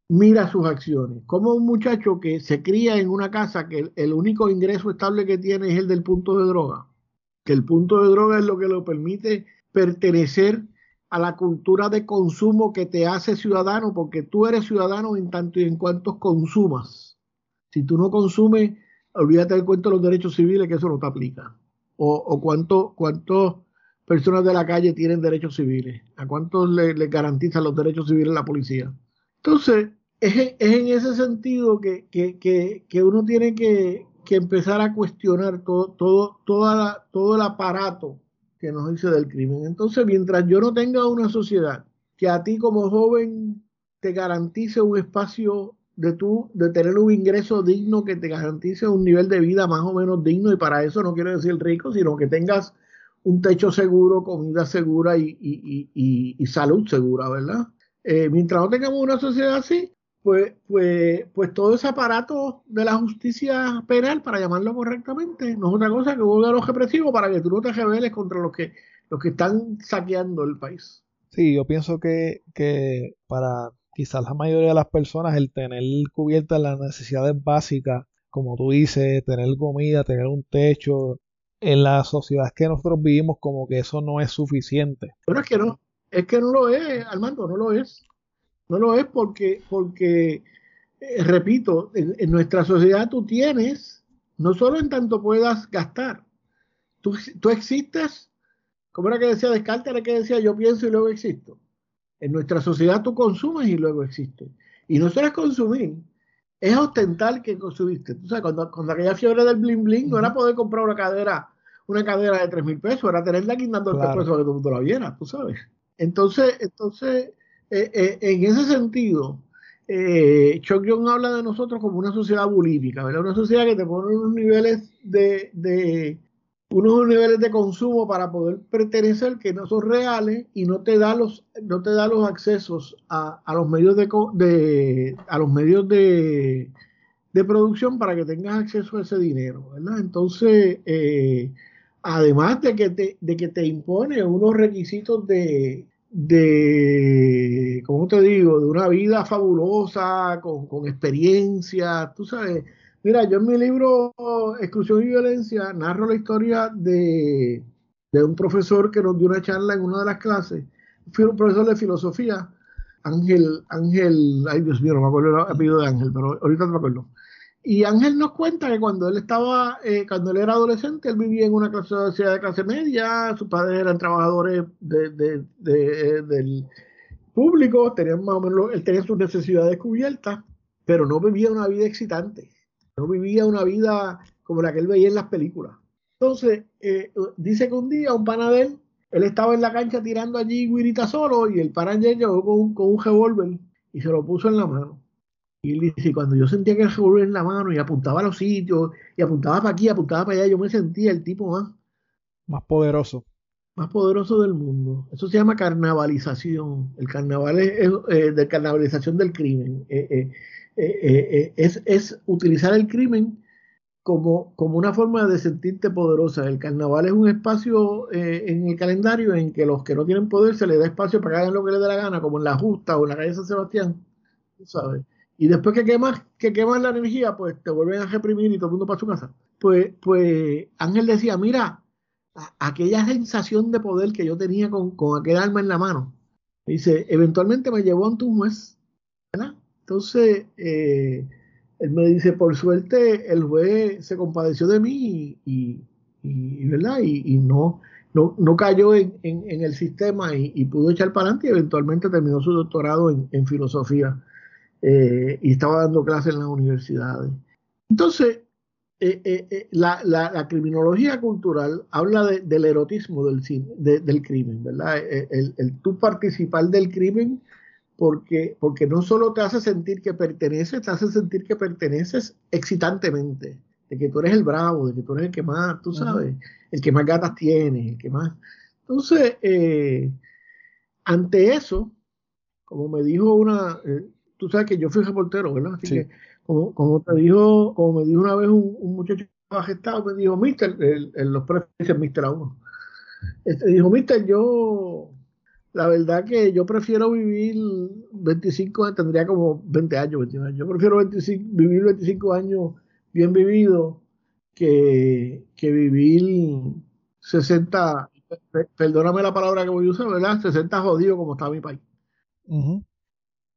B: mira sus acciones. Como un muchacho que se cría en una casa que el, único ingreso estable que tiene es el del punto de droga, que el punto de droga es lo que le permite pertenecer a la cultura de consumo que te hace ciudadano, porque tú eres ciudadano en tanto y en cuanto consumas. Si tú no consumes, olvídate del cuento de los derechos civiles, que eso no te aplica. O, o cuánto, cuántos personas de la calle tienen derechos civiles, a cuántos le, le garantizan los derechos civiles la policía. Entonces, es, en ese sentido que, uno tiene que, empezar a cuestionar todo, todo, todo el aparato que nos dice del crimen. Entonces, mientras yo no tenga una sociedad que a ti como joven te garantice un espacio de tú, de tener un ingreso digno que te garantice un nivel de vida más o menos digno, y para eso no quiero decir rico, sino que tengas un techo seguro, comida segura y, salud segura, ¿verdad? Eh, mientras no tengamos una sociedad así, pues, pues, pues todo ese aparato de la justicia penal, para llamarlo correctamente, no es otra cosa que un órgano represivo para que tú no te rebeles contra los que, los que están saqueando el país.
A: Sí, yo pienso que, que para quizás la mayoría de las personas el tener cubiertas las necesidades básicas, como tú dices, tener comida, tener un techo, en la sociedad que nosotros vivimos como que eso no es suficiente.
B: Bueno, es que no, es que no lo es, Armando, no lo es. No lo es porque, porque eh, repito, en, nuestra sociedad tú tienes, no solo en tanto puedas gastar, tú, tú existes, como era que decía Descartes, era que decía yo pienso y luego existo. En nuestra sociedad tú consumes y luego existes. Y no solo es consumir, es ostentar que consumiste. Tú sabes, cuando, cuando aquella fiebre del bling bling no era poder comprar una cadera, una cadera de tres mil pesos, era tenerla guindando el peso para que todo el mundo la viera, tú sabes. Entonces, entonces eh, eh, en ese sentido, eh, habla de nosotros como una sociedad bulímica, ¿verdad? Una sociedad que te pone unos niveles de, unos niveles de consumo para poder pertenecer que no son reales y no te da los no te da los accesos a, los medios de, a los medios de, producción para que tengas acceso a ese dinero ¿verdad? entonces eh, además de que te, de que te impone unos requisitos de de ¿cómo te digo? de una vida fabulosa con, con experiencia tú sabes Mira, yo en mi libro Exclusión y Violencia narro la historia de, un profesor que nos dio una charla en una de las clases. Fui un profesor de filosofía, Ángel, Ángel, ay Dios mío, no me acuerdo el apellido de Ángel, pero ahorita no me acuerdo. Y Ángel nos cuenta que cuando él estaba, eh, cuando él era adolescente, él vivía en una clase de clase media, sus padres eran trabajadores de, del público, tenían más o menos, él tenía sus necesidades cubiertas, pero no vivía una vida excitante no vivía una vida como la que él veía en las películas. Entonces, eh, dice que un día un panadero, él estaba en la cancha tirando allí guirita solo y el panadero llegó con, con un revólver y se lo puso en la mano. Y él dice, cuando yo sentía que el revólver en la mano y apuntaba a los sitios y apuntaba para aquí, apuntaba para allá, yo me sentía el tipo más...
A: Más poderoso.
B: Más poderoso del mundo. Eso se llama carnavalización. El carnaval es, eh, de carnavalización del crimen. Eh, eh, eh, es, es, utilizar el crimen como, como, una forma de sentirte poderosa. El carnaval es un espacio eh, en el calendario en que los que no tienen poder se les da espacio para que hagan lo que les dé la gana, como en la Justa o en la calle San Sebastián, ¿sabes? Y después que quemas, que quemas la energía, pues te vuelven a reprimir y todo el mundo para su casa. Pues, pues Ángel decía, mira, aquella sensación de poder que yo tenía con, con aquel alma en la mano, dice, eventualmente me llevó ante un juez. Entonces, eh, él me dice, por suerte, el juez se compadeció de mí y, ¿verdad? y, no, no, cayó en, el sistema y, pudo echar para adelante y eventualmente terminó su doctorado en, filosofía eh, y estaba dando clases en las universidades. Entonces, eh, la, criminología cultural habla del erotismo del, del crimen, ¿verdad? El, el, tú participar del crimen porque, porque no solo te hace sentir que perteneces, te hace sentir que perteneces excitantemente, de que tú eres el bravo, de que tú eres el que más, tú sabes, el que más gatas tiene, el que más. Entonces, eh, ante eso, como me dijo una, eh, tú sabes que yo fui reportero, ¿verdad? Así que, como, como te dijo, como me dijo una vez un, un muchacho gestado, me dijo, mister, los precios mister a uno. Este, dijo, mister, yo la verdad que yo prefiero vivir 25 tendría como 20 años, 21 años. Yo prefiero 25, vivir 25 años bien vivido que, que vivir 60, perdóname la palabra que voy a usar, ¿verdad? 60 jodido como está mi país.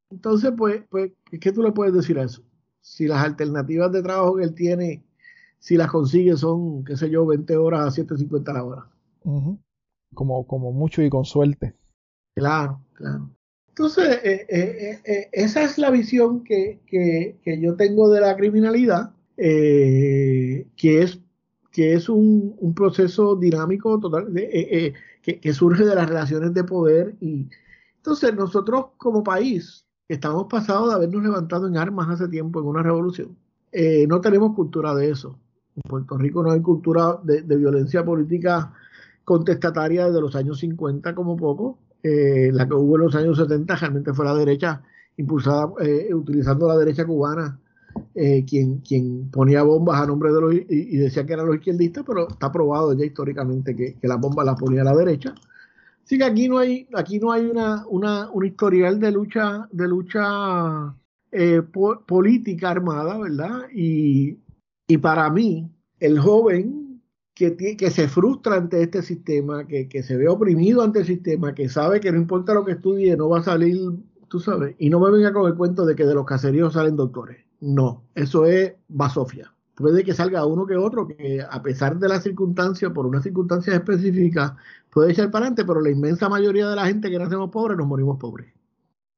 B: Entonces, pues, pues, ¿qué tú le puedes decir a eso? Si las alternativas de trabajo que él tiene, si las consigue son, qué sé yo, 20 horas a 7.50 la hora.
A: como, como mucho y con suerte.
B: Claro, claro. Entonces, eh, eh, eh, esa es la visión que, yo tengo de la criminalidad, que es que es un, proceso dinámico total eh, eh, que, surge de las relaciones de poder. Y entonces nosotros como país estamos pasados de habernos levantado en armas hace tiempo en una revolución. Eh, no tenemos cultura de eso. En Puerto Rico no hay cultura de, violencia política contestataria desde los años 50 como poco. la que hubo en los años 70 realmente fue la derecha impulsada, utilizando la derecha cubana eh, quien, ponía bombas a nombre de los y, decía que eran los izquierdistas, pero está probado ya históricamente que, que las bombas las ponía la derecha. Así que aquí no hay, aquí no hay una, una, un historial de lucha, de lucha eh, política armada, ¿verdad? Y, y, para mí, el joven que, que se frustra ante este sistema, que, que se ve oprimido ante el sistema, que sabe que no importa lo que estudie, no va a salir, tú sabes, y no me venga con el cuento de que de los caseríos salen doctores no, eso es basofia. Puede que salga uno que otro que a pesar de las circunstancias, por unas circunstancias específicas, puede echar para adelante, pero la inmensa mayoría de la gente que nacemos pobres nos morimos pobres.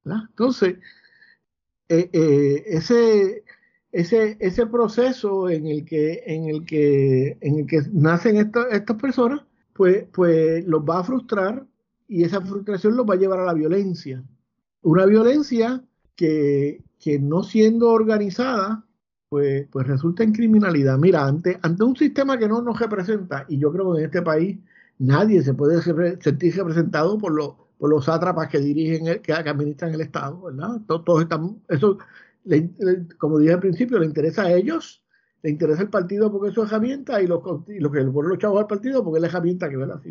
B: Entonces, eh, eh, ese, ese, ese proceso en el que, en el que, en el que nacen estas personas, pues, pues los va a frustrar y esa frustración los va a llevar a la violencia. Una violencia que, que no siendo organizada, pues, pues resulta en criminalidad. Mira, ante, ante un sistema que no nos representa, y yo creo que en este país nadie se puede sentir representado por, los por los sátrapas que dirigen, el, que, administran el Estado, ¿verdad? Todos, están, eso, como dije al principio, le interesa a ellos, le interesa el partido porque es su herramienta y lo, y lo que le ponen los chavos al partido porque es la herramienta que ve la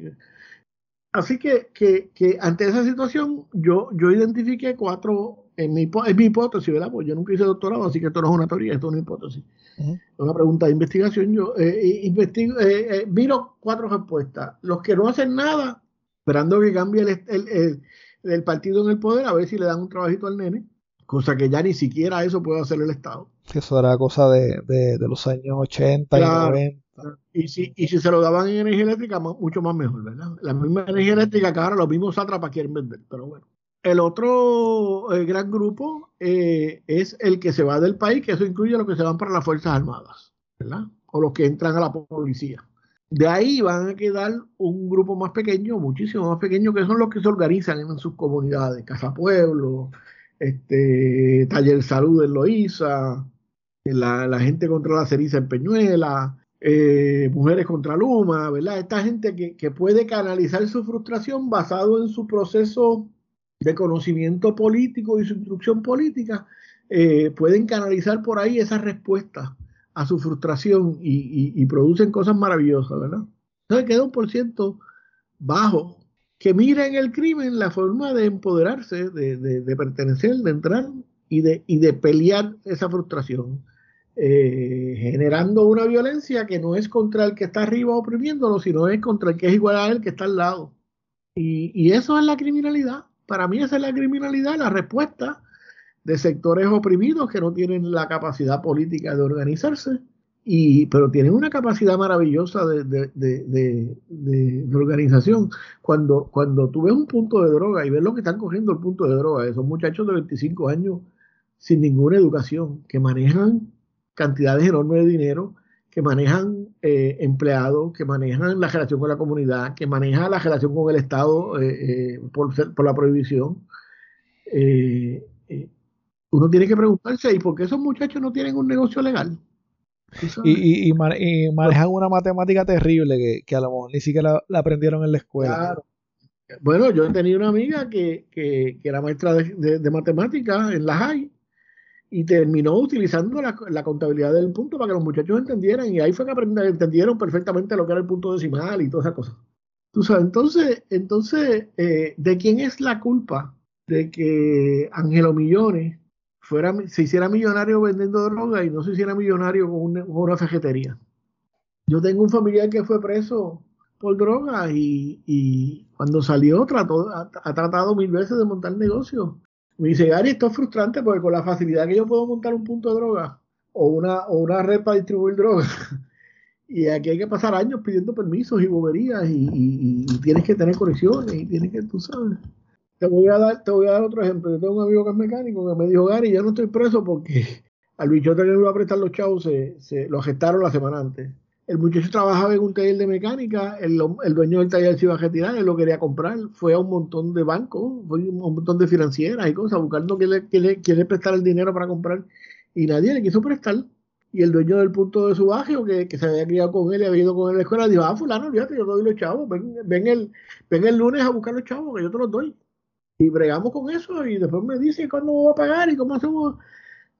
B: Así que, que, que, ante esa situación yo, yo identifiqué cuatro en mi, es mi hipótesis, ¿verdad? Pues yo nunca hice doctorado, así que esto no es una teoría, esto es una hipótesis. Es una pregunta de investigación. Yo eh, investigo, eh, eh, miro cuatro respuestas. Los que no hacen nada, esperando que cambie el, el, partido en el poder, a ver si le dan un trabajito al nene, cosa que ya ni siquiera eso puede hacer el Estado.
A: Eso era cosa de, de, los años 80 y 90.
B: Y si, y si se lo daban en energía eléctrica, mucho más mejor, ¿verdad? La misma energía eléctrica que ahora los mismos sátrapas quieren vender, pero bueno. El otro eh, gran grupo eh, es el que se va del país, que eso incluye los que se van para las Fuerzas Armadas, ¿verdad? O los que entran a la policía. De ahí van a quedar un grupo más pequeño, muchísimo más pequeño, que son los que se organizan en sus comunidades, Casa Pueblo, este, Taller Salud en Loíza, la, la gente contra la ceriza en Peñuela, eh, Mujeres contra Luma, ¿verdad? Esta gente que puede canalizar su frustración basado en su proceso de conocimiento político y su instrucción política, eh, pueden canalizar por ahí esas respuestas a su frustración y, producen cosas maravillosas, ¿verdad? Entonces queda un por ciento bajo que mira en el crimen la forma de empoderarse, de, pertenecer, de entrar y de, y de pelear esa frustración, eh, generando una violencia que no es contra el que está arriba oprimiéndolo, sino es contra el que es igual a él que está al lado. y eso es la criminalidad. Para mí esa es la criminalidad, la respuesta de sectores oprimidos que no tienen la capacidad política de organizarse, y, pero tienen una capacidad maravillosa de, organización. Cuando, cuando tú ves un punto de droga y ves lo que están cogiendo el punto de droga, esos muchachos de 25 años sin ninguna educación, que manejan cantidades enormes de dinero, que manejan eh, empleados, que manejan la relación con la comunidad, que manejan la relación con el Estado eh, eh, por, por, la prohibición. uno tiene que preguntarse, ¿y por qué esos muchachos no tienen un negocio legal?
A: Y, y, manejan una matemática terrible que, a lo mejor ni siquiera la, aprendieron en la escuela.
B: Bueno, yo he tenido una amiga que, que, era maestra de, de, de matemáticas en la JAI y terminó utilizando la, contabilidad del punto para que los muchachos entendieran y ahí fue que entendieron perfectamente lo que era el punto decimal y todas esas cosas. Tú sabes, entonces, entonces eh, ¿de quién es la culpa de que Angelo Millones fuera, se hiciera millonario vendiendo droga y no se hiciera millonario con una, con Yo tengo un familiar que fue preso por droga y, cuando salió trató, ha, ha, tratado mil veces de montar negocio me dice, Gary, esto es frustrante porque con la facilidad que yo puedo montar un punto de droga o una, o una red para distribuir droga, y aquí hay que pasar años pidiendo permisos y boberías y, tienes que tener conexiones y tienes que, tú sabes. Te voy, a dar, te voy a dar otro ejemplo. Yo tengo un amigo que es mecánico que me dijo, Gary, yo no estoy preso porque al bichote que le iba a prestar los chavos se, se lo gestaron la semana antes. El muchacho trabajaba en un taller de mecánica, el, dueño del taller se iba a retirar, él lo quería comprar, fue a un montón de bancos, fue a un montón de financieras y cosas, buscando quién le, quién prestar el dinero para comprar, y nadie le quiso prestar. Y el dueño del punto de su que se había criado con él y había ido con él a la escuela, dijo, ah, fulano, olvídate, yo te doy los chavos, ven, ven, el, ven el lunes a buscar los chavos, que yo te los doy. Y bregamos con eso, y después me dice cuándo voy a pagar y cómo hacemos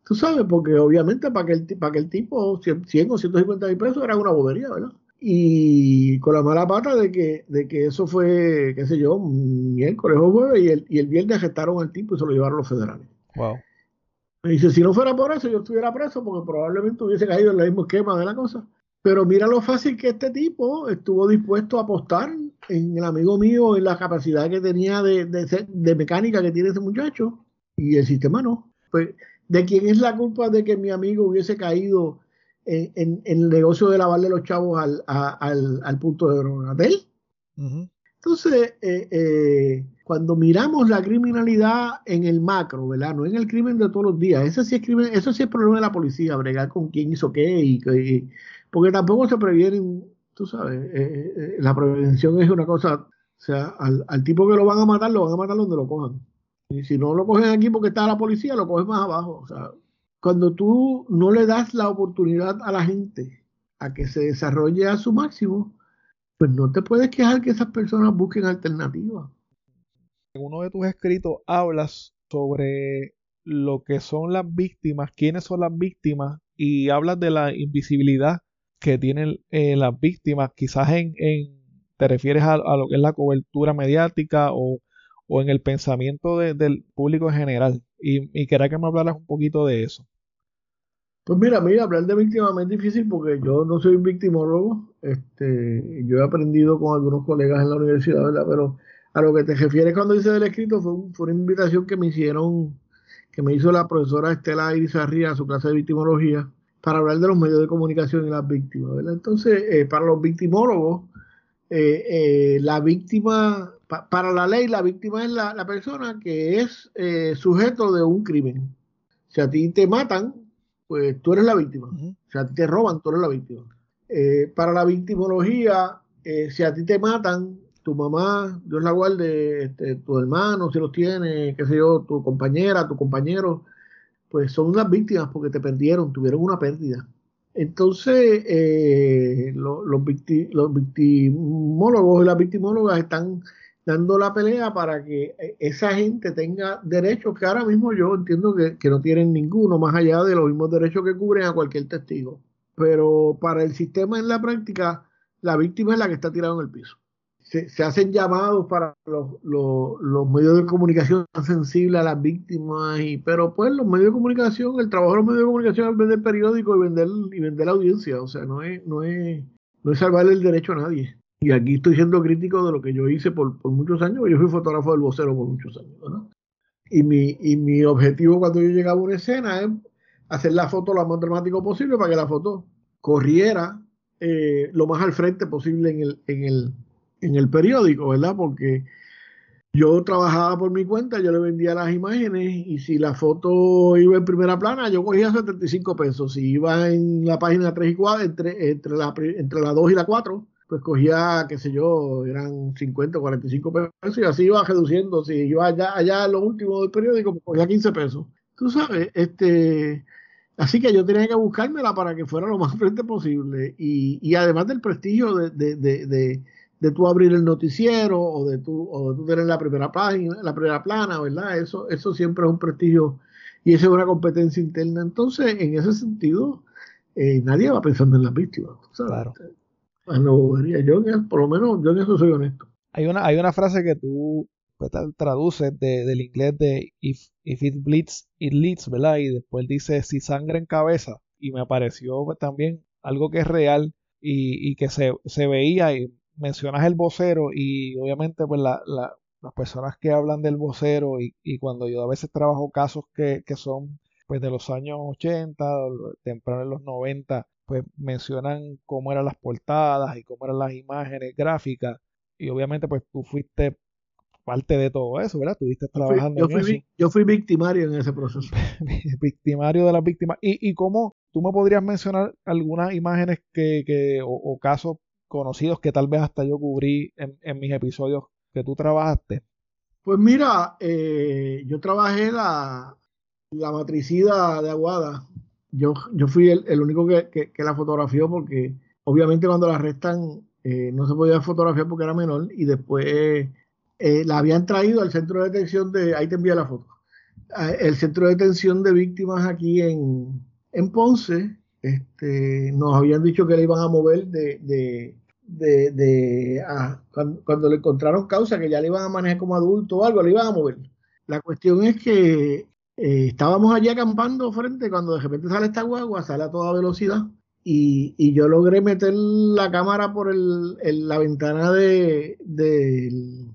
B: Tú sabes, porque obviamente para que el, para que el tipo 100 o 150 mil pesos era una bobería, ¿verdad? Y con la mala pata de que, de que eso fue, qué sé yo, miércoles o jueves, y el, y el viernes arrestaron al tipo y se lo llevaron los federales.
A: Wow.
B: Me dice, si no fuera por eso, yo estuviera preso, porque probablemente hubiese caído en el mismo esquema de la cosa. Pero mira lo fácil que este tipo estuvo dispuesto a apostar en el amigo mío, en la capacidad que tenía de, de, de mecánica que tiene ese muchacho, y el sistema no. Pues de quién es la culpa de que mi amigo hubiese caído en, el negocio de lavarle los chavos al, punto de droga de él. Entonces, eh, eh, cuando miramos la criminalidad en el macro, ¿verdad? No en el crimen de todos los días, ese sí es crimen, eso sí es problema de la policía, bregar con quién hizo qué, y, porque tampoco se previenen, tú sabes, eh, la prevención es una cosa, o sea, al, al tipo que lo van a matar, lo van a matar donde lo cojan. Y si no lo cogen aquí porque está la policía, lo cogen más abajo. O sea, cuando tú no le das la oportunidad a la gente a que se desarrolle a su máximo, pues no te puedes quejar que esas personas busquen alternativas.
A: En uno de tus escritos hablas sobre lo que son las víctimas, quiénes son las víctimas y hablas de la invisibilidad que tienen eh, las víctimas. Quizás en, te refieres a, a, lo que es la cobertura mediática o o en el pensamiento del público en general. Y, y quería que me hablaras un poquito de eso.
B: Pues mira, mira, hablar de víctimas es difícil porque yo no soy victimólogo. Este, yo he aprendido con algunos colegas en la universidad, ¿verdad? Pero a lo que te refieres cuando dice del escrito fue, fue una invitación que me hicieron, que me hizo la profesora Estela Irizarría a su clase de victimología para hablar de los medios de comunicación y las víctimas, ¿verdad? Entonces, eh, para los victimólogos, eh, eh, la víctima para la ley, la víctima es la, persona que es eh, sujeto de un crimen. Si a ti te matan, pues tú eres la víctima. Si a ti te roban, tú eres la víctima. Eh, para la victimología, eh, si a ti te matan, tu mamá, Dios la guarde, este, tu hermano, si los tiene, qué sé yo, tu compañera, tu compañero, pues son las víctimas porque te perdieron, tuvieron una pérdida. Entonces, los, los victimólogos y las victimólogas están dando la pelea para que eh, esa gente tenga derechos que ahora mismo yo entiendo que, no tienen ninguno, más allá de los mismos derechos que cubren a cualquier testigo. Pero para el sistema en la práctica, la víctima es la que está tirada en el piso. Se, hacen llamados para los, medios de comunicación sensibles a las víctimas, y, pero pues los medios de comunicación, el trabajo de los medios de comunicación es vender periódicos y vender, y vender audiencia, o sea, no es, no es, no es salvarle el derecho a nadie. Y aquí estoy siendo crítico de lo que yo hice por, muchos años, yo fui fotógrafo del vocero por muchos años. Y, mi, y mi objetivo cuando yo llegaba a una escena es hacer la foto lo más dramático posible para que la foto corriera eh, lo más al frente posible en el, en, el, en el periódico, ¿verdad? Porque yo trabajaba por mi cuenta, yo le vendía las imágenes y si la foto iba en primera plana, yo cogía 75 pesos. Si iba en la página 3 y 4, entre, entre, la, entre la 2 y la 4, pues cogía, qué sé yo, eran 50 o 45 pesos y así iba reduciendo. Si iba allá, allá en lo último del periódico, pues cogía 15 pesos. Tú sabes, este, así que yo tenía que buscármela para que fuera lo más frente posible. Y, y además del prestigio de, de, de, de, tú abrir el noticiero o de tú, o de tú tener la primera página, la primera plana, ¿verdad? Eso, eso siempre es un prestigio y esa es una competencia interna. Entonces, en ese sentido, eh, nadie va pensando en las víctimas.
A: Claro.
B: Yo, por lo menos, yo en eso soy honesto.
A: Hay una, hay una frase que tú pues, traduces del inglés de if, it bleeds, it leads, ¿verdad? Y después dice si sangre en cabeza. Y me pareció pues, también algo que es real y, que se, veía y mencionas el vocero y obviamente pues la, las personas que hablan del vocero y, y, cuando yo a veces trabajo casos que, que son pues de los años 80, temprano en los 90, pues mencionan cómo eran las portadas y cómo eran las imágenes gráficas y obviamente pues tú fuiste parte de todo eso, ¿verdad? Estuviste trabajando
B: yo fui,
A: en eso.
B: Yo fui victimario en ese proceso.
A: victimario de las víctimas. ¿Y, y cómo, ¿Tú me podrías mencionar algunas imágenes que, o, casos conocidos que tal vez hasta yo cubrí en, mis episodios que tú trabajaste?
B: Pues mira, eh, yo trabajé la, la matricida de Aguada. Yo, yo fui el, único que, la fotografió porque obviamente cuando la arrestan eh, no se podía fotografiar porque era menor y después eh, la habían traído al centro de detención de, ahí te envía la foto, el centro de detención de víctimas aquí en, en Ponce, este, nos habían dicho que le iban a mover de, de, de, cuando, le encontraron causa, que ya le iban a manejar como adulto o algo, le iban a mover. La cuestión es que eh, estábamos allí acampando frente cuando de repente sale esta guagua, sale a toda velocidad y, y yo logré meter la cámara por el, la ventana de, del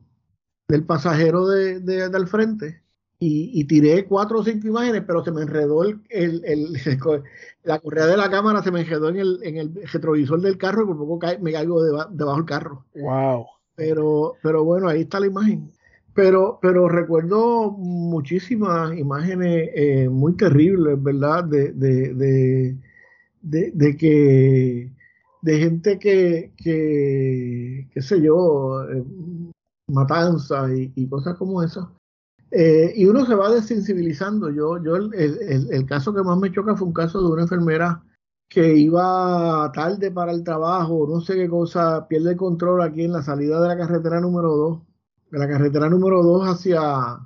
B: pasajero de, del frente y, tiré cuatro o cinco imágenes, pero se me enredó el, el, la correa de la cámara, se me enredó en el, en el retrovisor del carro y por poco me caigo debajo del carro.
A: Wow.
B: Pero, pero bueno, ahí está la imagen. Pero, pero recuerdo muchísimas imágenes eh, muy terribles, ¿verdad? De, de, de, que de gente que, que qué sé yo, eh, matanzas y, y, cosas como esas. Eh, y uno se va desensibilizando. Yo, yo el, el, caso que más me choca fue un caso de una enfermera que iba tarde para el trabajo, no sé qué cosa, pierde el control aquí en la salida de la carretera número 2, de la carretera número 2 hacia,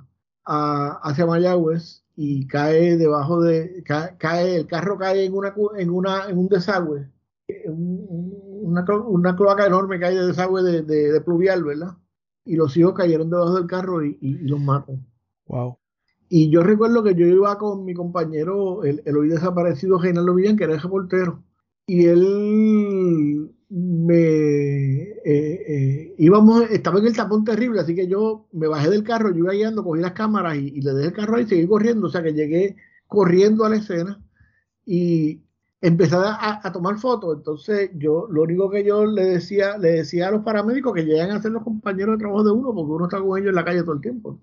B: hacia Mayagüez y cae debajo de, cae, el carro cae en una, en una, en un desagüe, una, una cloaca enorme que hay de desagüe de, de, pluvial, ¿verdad? Y los hijos cayeron debajo del carro y, y los matan.
A: Wow.
B: Y yo recuerdo que yo iba con mi compañero, el, hoy desaparecido Reinaldo Millán, que era el reportero, y él me eh, eh, íbamos, estaba en el tapón terrible, así que yo me bajé del carro, yo iba guiando, cogí las cámaras y, le dejé el carro ahí y seguí corriendo, o sea que llegué corriendo a la escena y empecé a, tomar fotos. Entonces, yo lo único que yo le decía, le decía a los paramédicos que llegan a ser los compañeros de trabajo de uno, porque uno está con ellos en la calle todo el tiempo.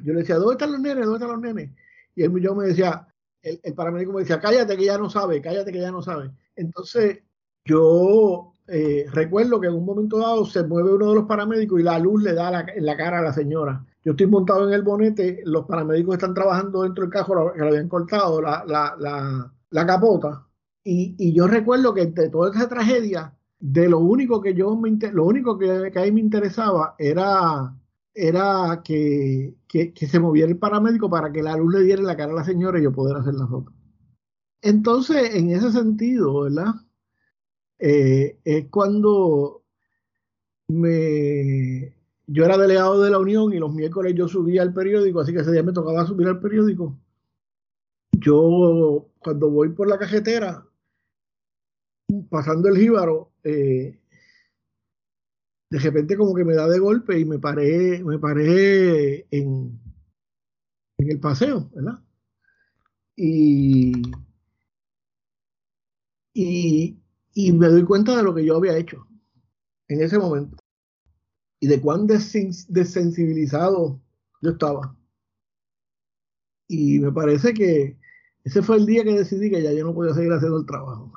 B: Yo le decía, ¿dónde están los nenes? ¿Dónde están los nenes? Y él yo me decía, el, paramédico me decía, cállate que ya no sabe, cállate que ya no sabe. Entonces, yo eh, recuerdo que en un momento dado se mueve uno de los paramédicos y la luz le da en la cara a la señora. Yo estoy montado en el bonete, los paramédicos están trabajando dentro del carro, que le habían cortado la, la, capota. Y, yo recuerdo que de toda esa tragedia, de lo único que yo me, lo único que ahí me interesaba era era que, se moviera el paramédico para que la luz le diera en la cara a la señora y yo poder hacer la foto. Entonces, en ese sentido, ¿verdad? Eh, es cuando me, yo era delegado de la Unión y los miércoles yo subía al periódico, así que ese día me tocaba subir al periódico. Yo, cuando voy por la cajetera, pasando el jíbaro, eh, de repente como que me da de golpe y me paré, me paré en, en el paseo, ¿verdad? Y, y, y, me doy cuenta de lo que yo había hecho en ese momento y de cuán desensibilizado yo estaba. Y me parece que ese fue el día que decidí que ya yo no podía seguir haciendo el trabajo.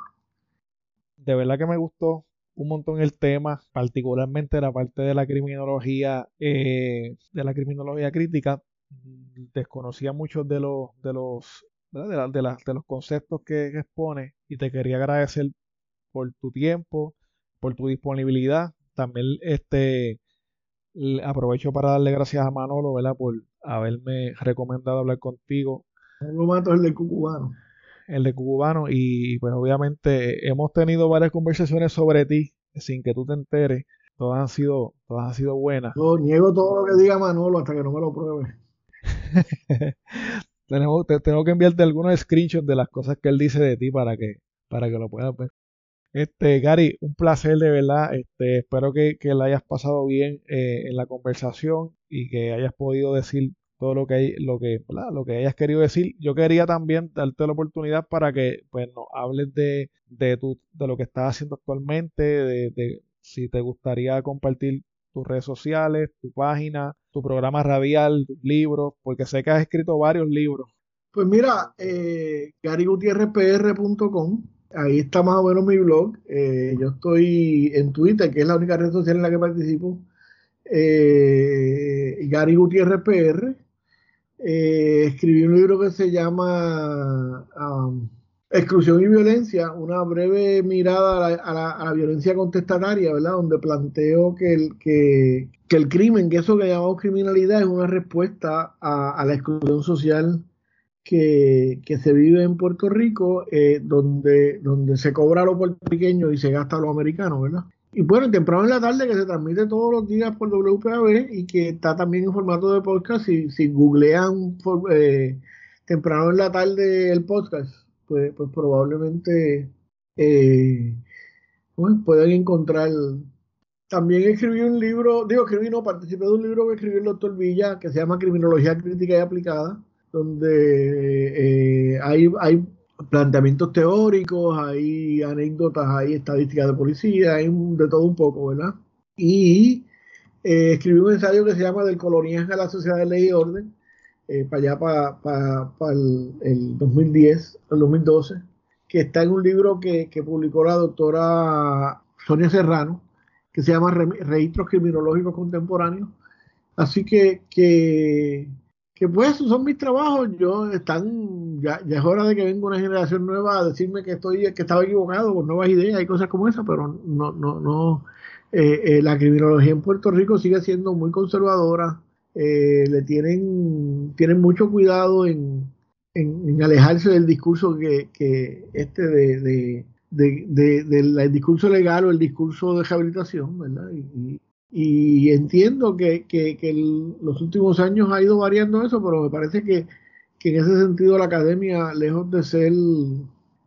A: De verdad que me gustó un montón el tema, particularmente la parte de la criminología, eh, de la criminología crítica. Desconocía muchos de los, de los, de, de, los conceptos que, expone y te quería agradecer por tu tiempo, por tu disponibilidad. También este aprovecho para darle gracias a Manolo, ¿verdad? Por haberme recomendado hablar contigo.
B: Lo mato el de Cucubano
A: el de Cubano, y pues obviamente hemos tenido varias conversaciones sobre ti sin que tú te enteres. Todas han sido, todas han sido buenas.
B: Yo niego todo lo que diga Manolo hasta que no me lo pruebe.
A: Tenemos, tengo que enviarte algunos screenshots de las cosas que él dice de ti para que, para que lo puedas ver. Este, Gary, un placer de verdad. Este, espero que, que la hayas pasado bien eh, en la conversación y que hayas podido decir todo lo que, lo que, lo que hayas querido decir. Yo quería también darte la oportunidad para que pues, nos hables de, de, tu, de lo que estás haciendo actualmente, de, si te gustaría compartir tus redes sociales, tu página, tu programa radial, tus libros, porque sé que has escrito varios libros.
B: Pues mira, eh, ahí está más o menos mi blog. Eh, yo estoy en Twitter, que es la única red social en la que participo. Eh, Gary Gutiérrez PR. Eh, escribí un libro que se llama um, Exclusión y Violencia, una breve mirada a la, violencia contestataria, ¿verdad? Donde planteo que el, que, el crimen, que eso que llamamos criminalidad, es una respuesta a, la exclusión social que, se vive en Puerto Rico, eh, donde, donde se cobra lo puertorriqueño y se gasta lo americano, ¿verdad? Y bueno, temprano en la tarde que se transmite todos los días por WPAB y que está también en formato de podcast. Si, si googlean eh, temprano en la tarde el podcast, pues, pues probablemente eh, pueden encontrar. También escribí un libro, digo escribí, no, participé de un libro que escribió el doctor Villa que se llama Criminología Crítica y Aplicada, donde eh, hay, hay planteamientos teóricos, hay anécdotas, hay estadísticas de policía, hay de todo un poco, ¿verdad? Y eh, escribí un ensayo que se llama Del coloniaje a la sociedad de ley y orden, eh, para allá, para, el, 2010, el 2012, que está en un libro que, publicó la doctora Sonia Serrano, que se llama Registros Criminológicos Contemporáneos. Así que, que que pues son mis trabajos, yo están, ya, es hora de que venga una generación nueva a decirme que estoy, que estaba equivocado con nuevas ideas y cosas como esa, pero no, no, no, eh, eh, la criminología en Puerto Rico sigue siendo muy conservadora, eh, le tienen, tienen mucho cuidado en, en, alejarse del discurso que, que este de, de, de, del discurso legal o el discurso de rehabilitación, ¿verdad? y, y entiendo que, que, los últimos años ha ido variando eso, pero me parece que, que, en ese sentido la academia, lejos de ser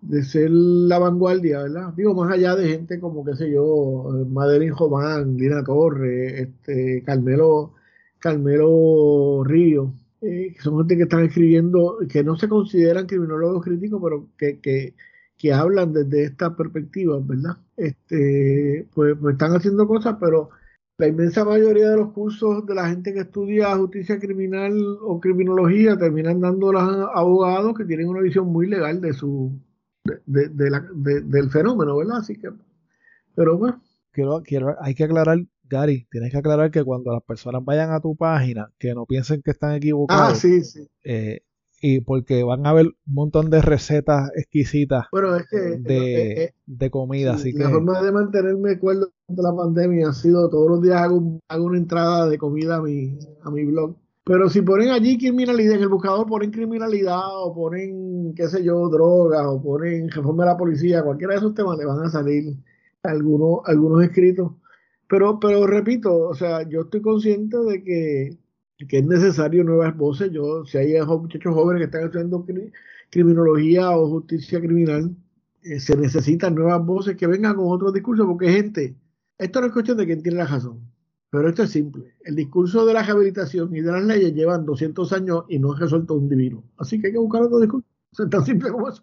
B: de ser la vanguardia, ¿verdad? Digo, más allá de gente como, qué sé yo, Madeline Jomán, Lina Torres, este, Carmelo, Carmelo Río, eh, que son gente que están escribiendo, que no se consideran criminólogos críticos, pero que, que, que hablan desde esta perspectiva, ¿verdad? Este, pues, pues están haciendo cosas, pero la inmensa mayoría de los cursos de la gente que estudia justicia criminal o criminología terminan dando a abogados que tienen una visión muy legal de su de, del fenómeno, ¿verdad? Así que, pero bueno.
A: Quiero, quiero, hay que aclarar, Gary, tienes que aclarar que cuando las personas vayan a tu página, que no piensen que están equivocados.
B: Ah, sí, sí.
A: Eh, y porque van a ver un montón de recetas exquisitas
B: bueno, es que,
A: de, eh, eh, de comida. así
B: la forma de mantenerme cuerdo de la pandemia ha sido todos los días hago, una entrada de comida a mi, a mi blog. Pero si ponen allí criminalidad, en el buscador ponen criminalidad o ponen, qué sé yo, drogas o ponen reforma de la policía, cualquiera de esos temas le van a salir algunos, algunos escritos. Pero, pero repito, o sea, yo estoy consciente de que que es necesario nuevas voces. Yo, si hay muchachos jóvenes que están estudiando criminología o justicia criminal, eh, se necesitan nuevas voces que vengan con otro discurso, porque gente, esto no es cuestión de quién tiene la razón, pero esto es simple. El discurso de la rehabilitación y de las leyes llevan 200 años y no ha resuelto un divino. Así que hay que buscar otro discurso. Es tan simple como eso.